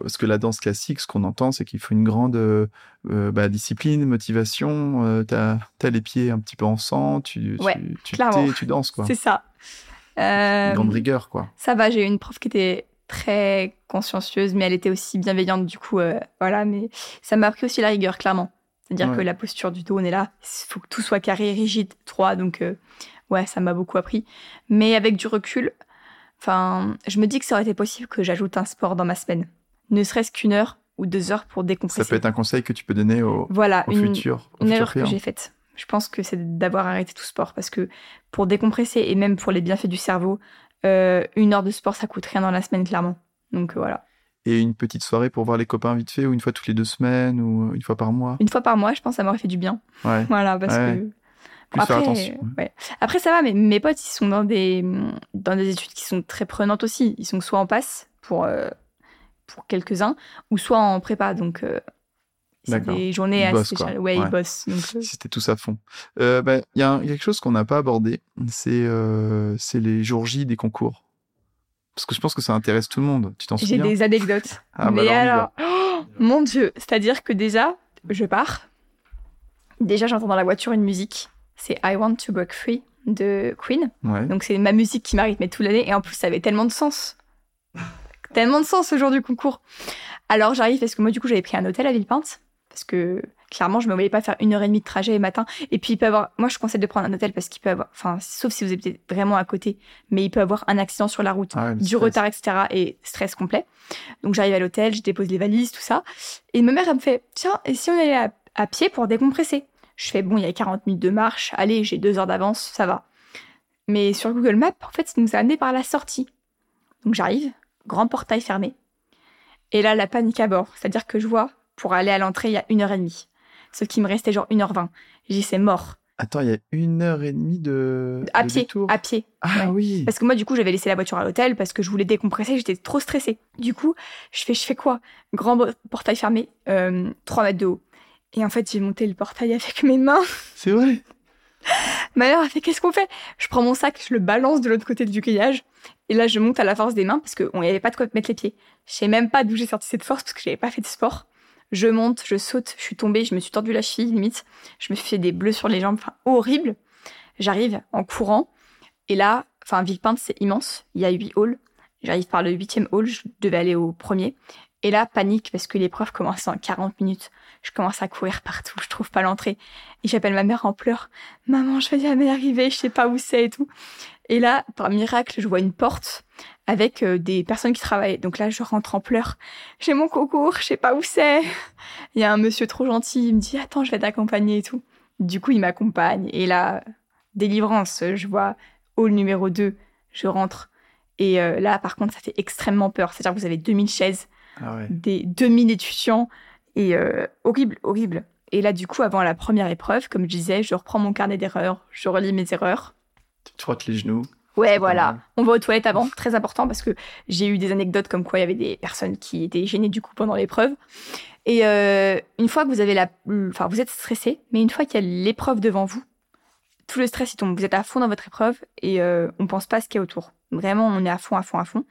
parce que la danse classique, ce qu'on entend, c'est qu'il faut une grande euh, bah, discipline, motivation, t'as as les pieds un petit peu en sang, tu, tu- Ouais, tu, t'es- tu danses, quoi. C'est ça. Une grande rigueur, quoi. Ça va, j'ai eu une prof qui était très consciencieuse, mais elle était aussi bienveillante, du coup, voilà. Mais ça m'a appris aussi la rigueur, clairement. C'est-à-dire Ouais. que la posture du dos, on est là, il faut que tout soit carré, rigide, droit, donc euh, ouais, ça m'a beaucoup appris. Mais avec du recul, enfin, je me dis que ça aurait été possible que j'ajoute un sport dans ma semaine, ne serait-ce qu'une heure ou deux heures pour Ça décompresser. peut être un conseil que tu peux donner au, Voilà, au une, futur. au une futur erreur que j'ai faite. Je pense que c'est d'avoir arrêté tout sport parce que pour décompresser et même pour les bienfaits du cerveau, euh, une heure de sport, ça coûte rien dans la semaine, clairement. Donc euh, voilà. Et une petite soirée pour voir les copains vite fait, ou une fois toutes les deux semaines, ou une fois par mois? Une fois par mois, je pense ça m'aurait fait du bien. Ouais. Voilà, parce Ouais. que. Plus faire attention. ouais. Après, ça va, mais mes potes, ils sont dans des, dans des études qui sont très prenantes aussi. Ils sont soit en passe pour, euh, pour quelques-uns, ou soit en prépa. Donc, euh, c'est des journées Ils assez chargées. Ouais, Ouais. ils bossent. Euh, c'était tous à fond. Euh, bah, Il y, a y quelque chose qu'on n'a pas abordé, c'est c'est les jours J des concours. Parce que je pense que ça intéresse tout le monde. Tu t'en J'ai souviens des anecdotes. Ah, bah mais alors, alors, oh, mon Dieu, c'est-à-dire que déjà, je pars. Déjà, j'entends dans la voiture une musique. C'est I Want to Break Free de Queen. Ouais. Donc, c'est ma musique qui m'a rythmé toute l'année. Et en plus, ça avait tellement de sens. tellement de sens ce jour du concours. Alors, j'arrive parce que moi, du coup, j'avais pris un hôtel à Villepinte. Parce que clairement, je me voyais pas faire une heure et demie de trajet le matin. Et puis, il peut avoir. Moi, je conseille de prendre un hôtel parce qu'il peut avoir. Enfin, sauf si vous êtes vraiment à côté. Mais il peut avoir un accident sur la route Ah du stress. retard, etc. et stress complet. Donc j'arrive à l'hôtel, je dépose les valises, tout ça. Et ma mère, elle me fait Tiens, et si on allait à, à pied pour décompresser? Je fais Bon, il y a 40 minutes de marche, allez, j'ai deux heures d'avance, ça va. Mais sur Google Maps, en fait, il nous a amenés par la sortie. Donc j'arrive, grand portail fermé. Et là, la panique à bord. C'est-à-dire que je vois, pour aller à l'entrée, il y a une heure et demie. Sauf qu'il me restait genre une heure vingt. J'ai dit C'est mort. Attends, il y a une heure et demie de, À de pied, détour. à pied. Ah ouais. oui. Parce que moi, du coup, j'avais laissé la voiture à l'hôtel parce que je voulais décompresser, j'étais trop stressée. Du coup, je fais, je fais quoi? Grand portail fermé, euh, 3 mètres de haut. Et en fait, j'ai monté le portail avec mes mains. C'est vrai? Ma mère a fait Qu'est-ce qu'on fait? Je prends mon sac, je le balance de l'autre côté du grillage. Et là, je monte à la force des mains parce qu'on n'y avait pas de quoi mettre les pieds. Je sais même pas d'où j'ai sorti cette force parce que j'avais pas fait de sport. Je monte, je saute, je suis tombée, je me suis tordu la cheville limite. Je me fait des bleus sur les jambes, enfin horrible. J'arrive en courant. Et là, enfin, Villepinte, c'est immense. Il y a huit halls. J'arrive par le huitième hall, je devais aller au premier. Et là, panique parce que l'épreuve commence en 40 minutes. Je commence à courir partout, je trouve pas l'entrée. Et j'appelle ma mère en pleurs. Maman, je vais jamais arriver, je sais pas où c'est et tout. Et là, par miracle, je vois une porte avec euh, des personnes qui travaillent. Donc là, je rentre en pleurs. J'ai mon concours, je sais pas où c'est. Il y a un monsieur trop gentil, il me dit Attends, je vais t'accompagner et tout. Du coup, il m'accompagne. Et là, délivrance, je vois hall numéro 2, je rentre. Et euh, là, par contre, ça fait extrêmement peur. C'est-à-dire que vous avez 2000 chaises, Ah ouais. des 2000 étudiants. Et euh, horrible, horrible. Et là, du coup, avant la première épreuve, comme je disais, je reprends mon carnet d'erreurs, je relis mes erreurs. Tu te frottes les genoux. Ouais, voilà. On va aux toilettes avant, très important parce que j'ai eu des anecdotes comme quoi il y avait des personnes qui étaient gênées du coup pendant l'épreuve. Et euh, une fois que vous avez la, enfin vous êtes stressé, mais une fois qu'il y a l'épreuve devant vous, tout le stress il tombe. Vous êtes à fond dans votre épreuve et euh, on pense pas à ce qu'il y a autour. Vraiment, on est à fond, à fond, à fond.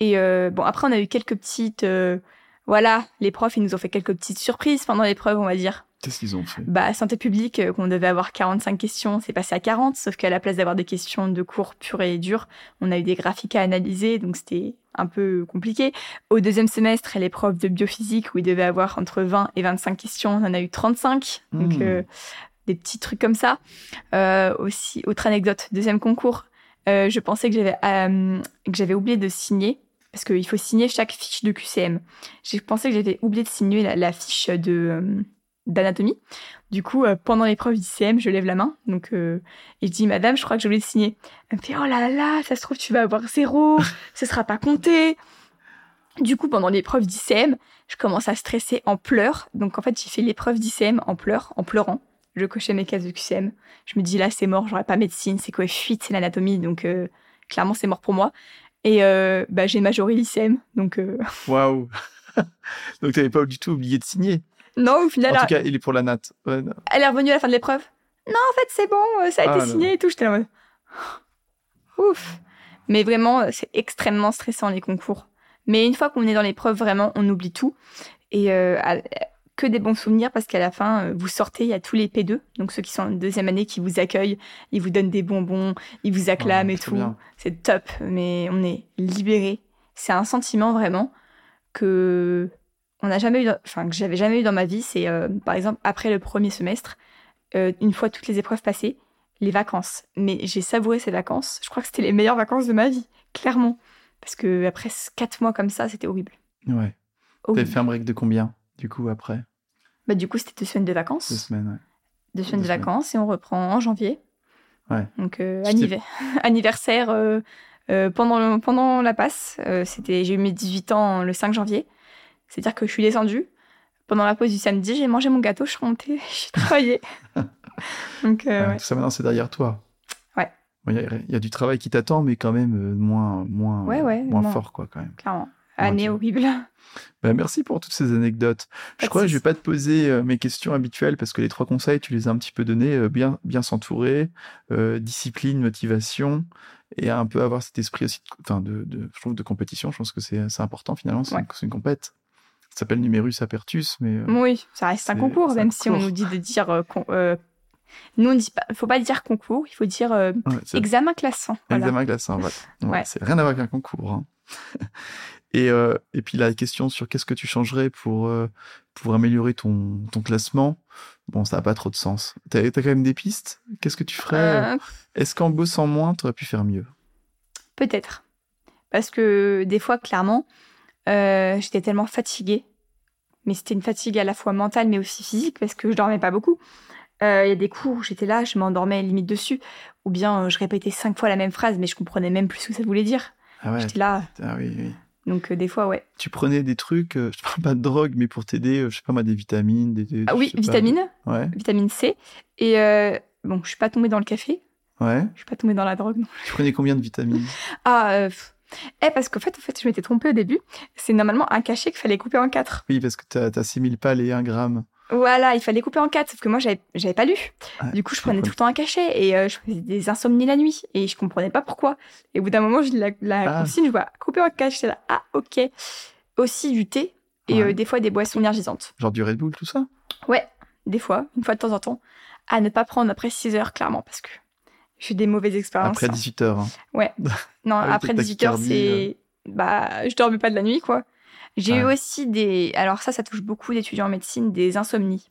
Et euh, bon, après on a eu quelques petites, euh, voilà, les profs ils nous ont fait quelques petites surprises pendant l'épreuve, on va dire. Qu'est-ce qu'ils ont fait Bah, santé publique, euh, qu'on devait avoir 45 questions, c'est passé à 40, sauf qu'à la place d'avoir des questions de cours purs et durs, on a eu des graphiques à analyser, donc c'était un peu compliqué. Au deuxième semestre, l'épreuve de biophysique, où il devait avoir entre 20 et 25 questions, on en a eu 35, donc Mmh. euh, des petits trucs comme ça. Euh, aussi, autre anecdote, deuxième concours, euh, je pensais que j'avais euh, que j'avais oublié de signer, parce qu'il faut signer chaque fiche de QCM. J'ai pensé que j'avais oublié de signer la, la fiche de... d'anatomie. Du coup, euh, pendant l'épreuve d'ICM, je lève la main. Donc, euh, et je dis, Madame, je crois que oublié de signer. Elle me fait, oh là là, ça se trouve, tu vas avoir zéro, ce sera pas compté. Du coup, pendant l'épreuve d'ICM, je commence à stresser en pleurs. Donc, en fait, j'ai fait l'épreuve d'ICM en pleurs, en pleurant. Je cochais mes cases de QCM. Je me dis, là, c'est mort, j'aurai pas médecine, c'est quoi, fuite, c'est l'anatomie. Donc, euh, clairement, c'est mort pour moi. Et euh, bah, j'ai majoré l'ICM. Donc, euh, Waouh Donc t'avais pas du tout oublié de signer. Non, au final, En tout cas, il est pour la natte. Ouais. Elle est revenue à la fin de l'épreuve. Non, en fait, c'est bon, euh, ça a Ah, été signé et tout. J'étais là en mode. Ouf. Mais vraiment, c'est extrêmement stressant les concours. Mais une fois qu'on est dans l'épreuve, vraiment, on oublie tout. Et euh, que des bons souvenirs parce qu'à la fin, euh, vous sortez, il y a tous les P2, donc ceux qui sont en deuxième année qui vous accueillent, ils vous donnent des bonbons, ils vous acclament Ouais, et tout. C'est top, mais on est libéré. C'est un sentiment vraiment que on n'a jamais eu, enfin que j'avais jamais eu dans ma vie. C'est euh, par exemple après le premier semestre, euh, une fois toutes les épreuves passées, les vacances. Mais j'ai savouré ces vacances. Je crois que c'était les meilleures vacances de ma vie, clairement, parce que après quatre mois comme ça, c'était horrible. Ouais. T'avais fait un break de combien, du coup, après? Bah, du coup, c'était deux semaines de vacances. Deux semaines, ouais. deux semaines Deux de semaines. vacances et on reprend en janvier. Ouais. Donc euh, anniversaire pendant, pendant la passe. c'était, j'ai eu mes 18 ans le 5 janvier. C'est-à-dire que je suis descendue. Pendant la pause du samedi, j'ai mangé mon gâteau, je suis remontée, j'ai travaillé. Donc euh, Ouais, ouais. Tout ça maintenant, c'est derrière toi. Ouais. Bon, Il y, a- il y a du travail qui t'attend, mais quand même euh, moins, moins, Ouais, ouais, moins non. fort, quoi, quand même. clairement. Année horrible. Bah, merci pour toutes ces anecdotes. Pas Je crois que je vais souci. pas te poser euh, mes questions habituelles parce que les trois conseils, tu les as un petit peu donnés. bien, bien s'entourer, discipline, motivation et un peu avoir cet esprit aussi, de, de, de, je trouve, de compétition. Je pense que c'est important finalement. C'est une, une compète. Ça s'appelle Numerus Apertus, mais euh, Oui, ça reste un concours, un même si on nous dit de dire. euh, con- euh, nous, on dit pas, faut pas dire concours, il faut dire ouais, examen classant. Voilà. examen glaçant. Voilà. Ouais, Ouais. C'est rien à voir avec un concours. hein. et, et puis la question sur qu'est-ce que tu changerais pour, pour améliorer ton, ton classement, bon, ça n'a pas trop de sens. T'as as quand même des pistes? Qu'est-ce que tu ferais Est-ce qu'en bossant moins, tu aurais pu faire mieux? Peut-être. Parce que des fois, clairement, euh, j'étais tellement fatiguée. Mais c'était une fatigue à la fois mentale, mais aussi physique, parce que je dormais pas beaucoup. Euh, Il y a des cours où j'étais là, je m'endormais limite dessus. Ou bien euh, je répétais cinq fois la même phrase, mais je comprenais même plus ce que ça voulait dire. Ah ouais, J'étais là. ah oui, oui. Donc euh, des fois, ouais. Tu prenais des trucs, euh, je parle pas de drogue, mais pour t'aider, euh, je sais pas moi, des vitamines, des... des- Ah oui, sais pas, vitamine, des- Ouais, vitamine C. Et euh, bon, je suis pas tombée dans le café. ouais. Je suis pas tombée dans la drogue, non. Tu prenais combien de vitamines? Ah, euh, pff. Eh, parce qu'en fait, en fait, je m'étais trompée au début. C'est normalement un cachet qu'il fallait couper en quatre. Oui, parce que t'as- t'assimiles pas les 1 gramme. Voilà, il fallait couper en quatre, sauf que moi, j'avais pas lu. Ouais, Du coup, je prenais tout le temps un cachet et euh, je faisais des insomnies la nuit et je comprenais pas pourquoi. Et au bout d'un moment, je la, la Ah. consigne, je vois couper en cachet. Là, ah, ok. Aussi du thé et Ouais. euh, des fois des boissons énergisantes. Genre du Red Bull, tout ça? Ouais, des fois, une fois de temps en temps. À ne pas prendre après 6 heures, clairement, parce que j'ai des mauvaises expériences. Après hein. 18h. Non, Avec après tes 18 heures, c'est. Bah, je dormais pas de la nuit, quoi. J'ai eu Ouais. aussi des. Alors, ça, ça touche beaucoup d'étudiants en médecine, des insomnies.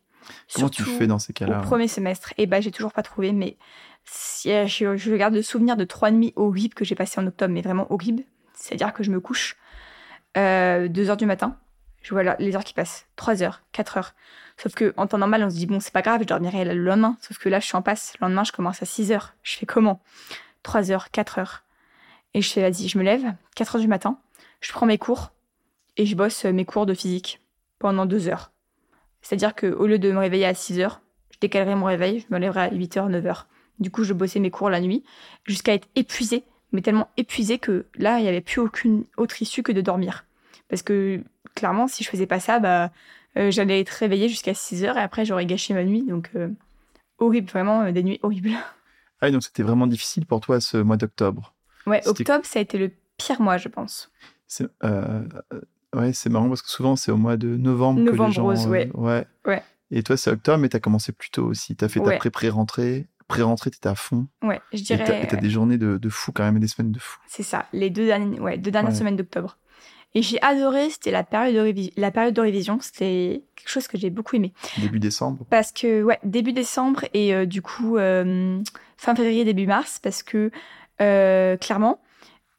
Comment tu Surtout fais dans ces au cas-là premier semestre? Et bah, j'ai toujours pas trouvé, mais si, euh, je, je garde le souvenir de trois nuits horribles que j'ai passées en octobre, mais vraiment horribles. C'est-à-dire que je me couche euh, 2 heures du matin. Je vois les heures qui passent. 3 heures, 4 heures. Sauf que en temps normal, on se dit, bon, c'est pas grave, je dormirai le lendemain. Sauf que là, je suis en passe. Le lendemain, je commence à 6 heures. Je fais comment? 3 heures, 4 heures. Et je fais, vas-y, je me lève, 4 heures du matin. Je prends mes cours et je bosse euh, mes cours de physique pendant 2 heures. C'est-à-dire qu'au lieu de me réveiller à 6 heures, je décalerai mon réveil, je me lèverai à 8 heures, 9 heures. Du coup, je bossais mes cours la nuit jusqu'à être épuisée, mais tellement épuisée que là, il n'y avait plus aucune autre issue que de dormir. Parce que clairement, si je faisais pas ça, bah, euh, j'allais être réveillée jusqu'à 6 heures et après, j'aurais gâché ma nuit. Donc, euh, horrible, vraiment, euh, des nuits horribles. Ah, oui, donc c'était vraiment difficile pour toi ce mois d'octobre. Ouais, octobre, ça a été le pire mois, je pense. C'est ouais, c'est marrant parce que souvent c'est au mois de novembre, que Novembre les gens. rose, ouais. ouais. Ouais. Et toi, c'est octobre, mais t'as commencé plus tôt aussi. T'as fait ta pré-pré-rentrée. Pré-rentrée, t'étais à fond. Ouais, je Et t'as dirais. et t'as des journées de, de fou quand même, et des semaines de fou. C'est ça, les deux dernières, ouais, deux dernières Ouais. semaines d'octobre. Et j'ai adoré, c'était la période de, révi- la période de révision, c'était quelque chose que j'ai beaucoup aimé. Début décembre. Parce que, ouais, début décembre et euh, du coup, euh, fin février, début mars, parce que, euh, clairement,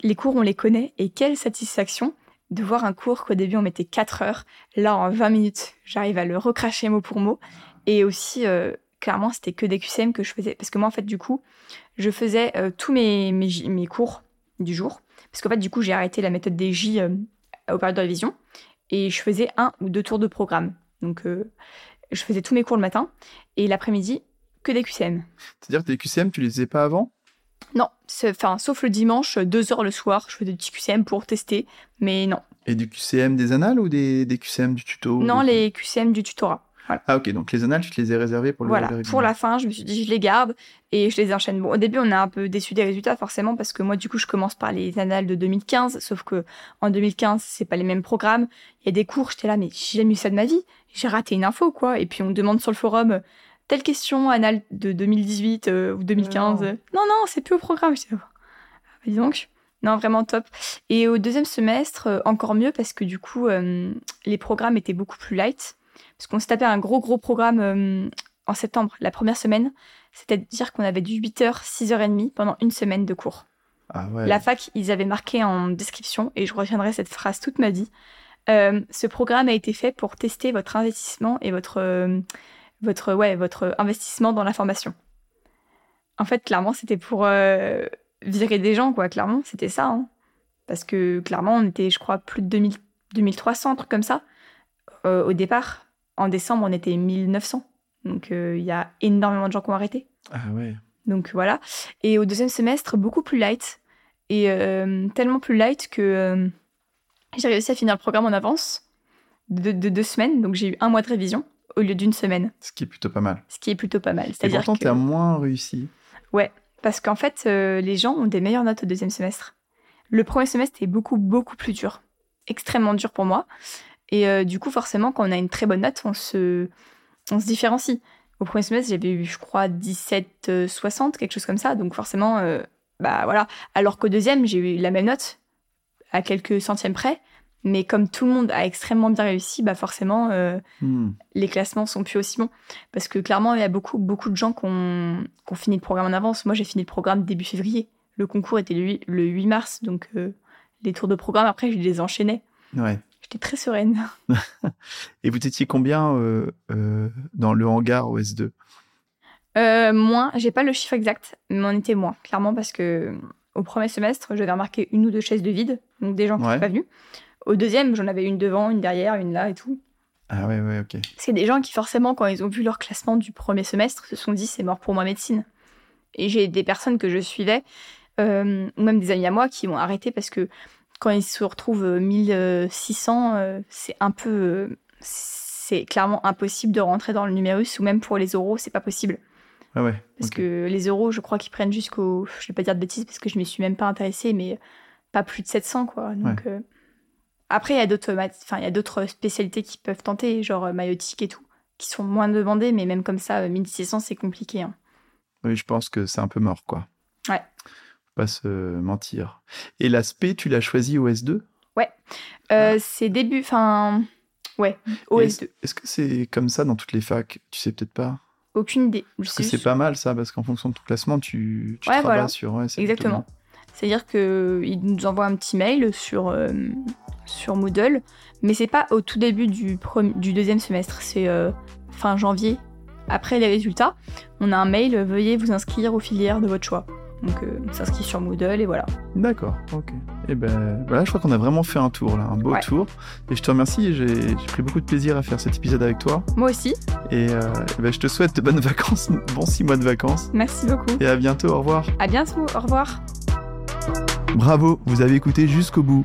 les cours, on les connaît, et quelle satisfaction de voir un cours qu'au début, on mettait 4 heures. Là, en 20 minutes, j'arrive à le recracher mot pour mot. Et aussi, clairement, c'était que des QCM que je faisais. Parce que moi, en fait, du coup, je faisais tous mes, mes, mes cours du jour. Parce qu'en fait, du coup, j'ai arrêté la méthode des J au période de révision. Et je faisais un ou deux tours de programme. Donc, euh, je faisais tous mes cours le matin. Et l'après-midi, que des QCM. C'est-à-dire que tes QCM, tu les faisais pas avant? Non, enfin, sauf le dimanche, deux heures le soir, je faisais des petits QCM pour tester. Mais non. Et du QCM des annales ou des, des QCM du tuto Non, des- les QCM du tutorat. Ah ok, donc les annales, tu te les ai réservées pour le Voilà, pour la fin, je me suis dit, je les garde et je les enchaîne. Bon, au début, on est un peu déçu des résultats, forcément, parce que moi, du coup, je commence par les annales de 2015, sauf que en 2015, c'est pas les mêmes programmes. Il y a des cours, j'étais là, mais j'ai jamais eu ça de ma vie. J'ai raté une info, quoi. Et puis, on me demande sur le forum, telle question, annale de 2018 euh, ou 2015. Non. Non, non, c'est plus au programme. J'étais, oh, ah, dis donc. Non, vraiment top. Et au deuxième semestre, euh, encore mieux, parce que du coup, euh, les programmes étaient beaucoup plus light. Parce qu'on s'est tapé un gros, gros programme euh, en septembre, la première semaine. C'est-à-dire qu'on avait du 8h, 6h30 pendant une semaine de cours. Ah ouais. La fac, ils avaient marqué en description, et je retiendrai cette phrase toute ma vie. euh, ce programme a été fait pour tester votre investissement et votre, euh, votre, ouais, votre investissement dans la formation. En fait, clairement, c'était pour euh, virer des gens, quoi. Clairement, c'était ça. hein. Parce que clairement, on était, je crois, plus de 2000, 2300, un truc comme ça. Au départ, en décembre, on était 1900. Donc, euh, il y a énormément de gens qui ont arrêté. Ah ouais. Donc voilà. Et au deuxième semestre, beaucoup plus light. Et euh, tellement plus light que euh, j'ai réussi à finir le programme en avance de, de deux semaines. Donc j'ai eu un mois de révision au lieu d'une semaine, Ce qui est plutôt pas mal. ce qui est plutôt pas mal. C'est-à-dire pourtant, que... t'as moins réussi. Parce qu'en fait, euh, les gens ont des meilleures notes au deuxième semestre. Le premier semestre est beaucoup, beaucoup plus dur. Extrêmement dur pour moi. Et euh, du coup, forcément, quand on a une très bonne note, on se, on se différencie. Au premier semestre, j'avais eu, je crois, 17, euh, 60, quelque chose comme ça. Donc forcément, euh, bah voilà. Alors qu'au deuxième, j'ai eu la même note, à quelques centièmes près. Mais comme tout le monde a extrêmement bien réussi, bah forcément, euh, Hmm. les classements sont plus aussi bons. Parce que clairement, il y a beaucoup, beaucoup de gens qui ont, fini le programme en avance. Moi, j'ai fini le programme début février. Le concours était le 8, le 8 mars, donc euh, les tours de programme, après, je les enchaînais. Ouais. J'étais très sereine. Et vous étiez combien euh, euh, dans le hangar au S2 Euh, moins, j'ai pas le chiffre exact, mais on était moins, clairement, parce que au premier semestre, j'avais remarqué une ou deux chaises de vide, donc des gens qui Ouais. n'étaient pas venus. Au deuxième, j'en avais une devant, une derrière, une là et tout. Ah ouais, ouais, ok. C'est des gens qui, forcément, quand ils ont vu leur classement du premier semestre, se sont dit c'est mort pour moi médecine. Et j'ai des personnes que je suivais, ou même des amis à moi, qui ont arrêté parce que quand ils se retrouvent euh, 1600, euh, c'est un peu. euh, c'est clairement impossible de rentrer dans le numérus, ou même pour les euros, c'est pas possible. Ah ouais. Parce que les euros, je crois qu'ils prennent jusqu'au. Je vais pas dire de bêtises parce que je m'y suis même pas intéressée, mais pas plus de 700, quoi. Donc. euh, Après, il y a d'autres mat- enfin, spécialités qui peuvent tenter, genre euh, maïotique et tout, qui sont moins demandées, mais même comme ça, euh, 1600, c'est compliqué. hein. Oui, je pense que c'est un peu mort, quoi. Ouais. Pas se mentir. Et l'aspect, tu l'as choisi au S2 Euh, c'est début. Enfin. Ouais, Et OS2. Est-ce que c'est comme ça dans toutes les facs? Tu sais peut-être pas? Aucune idée. Je Parce que c'est juste- pas mal ça, parce qu'en fonction de ton classement, tu, tu Ouais, travailles voilà. sur. ouais, c'est Exactement. C'est-à-dire qu'ils nous envoient un petit mail sur, euh, sur Moodle, mais c'est pas au tout début du, premi- du deuxième semestre, c'est euh, fin janvier. Après les résultats, on a un mail, veuillez vous inscrire aux filières de votre choix. Donc euh, on s'inscrit sur Moodle et voilà. D'accord, ok. Et ben voilà, je crois qu'on a vraiment fait un tour là, un beau Ouais. tour. Et je te remercie, j'ai j'ai pris beaucoup de plaisir à faire cet épisode avec toi. Moi aussi, Et, euh, et ben, je te souhaite de bonnes vacances, bons six mois de vacances. merci beaucoup. Et à bientôt, au revoir. À bientôt, au revoir. Bravo, vous avez écouté jusqu'au bout.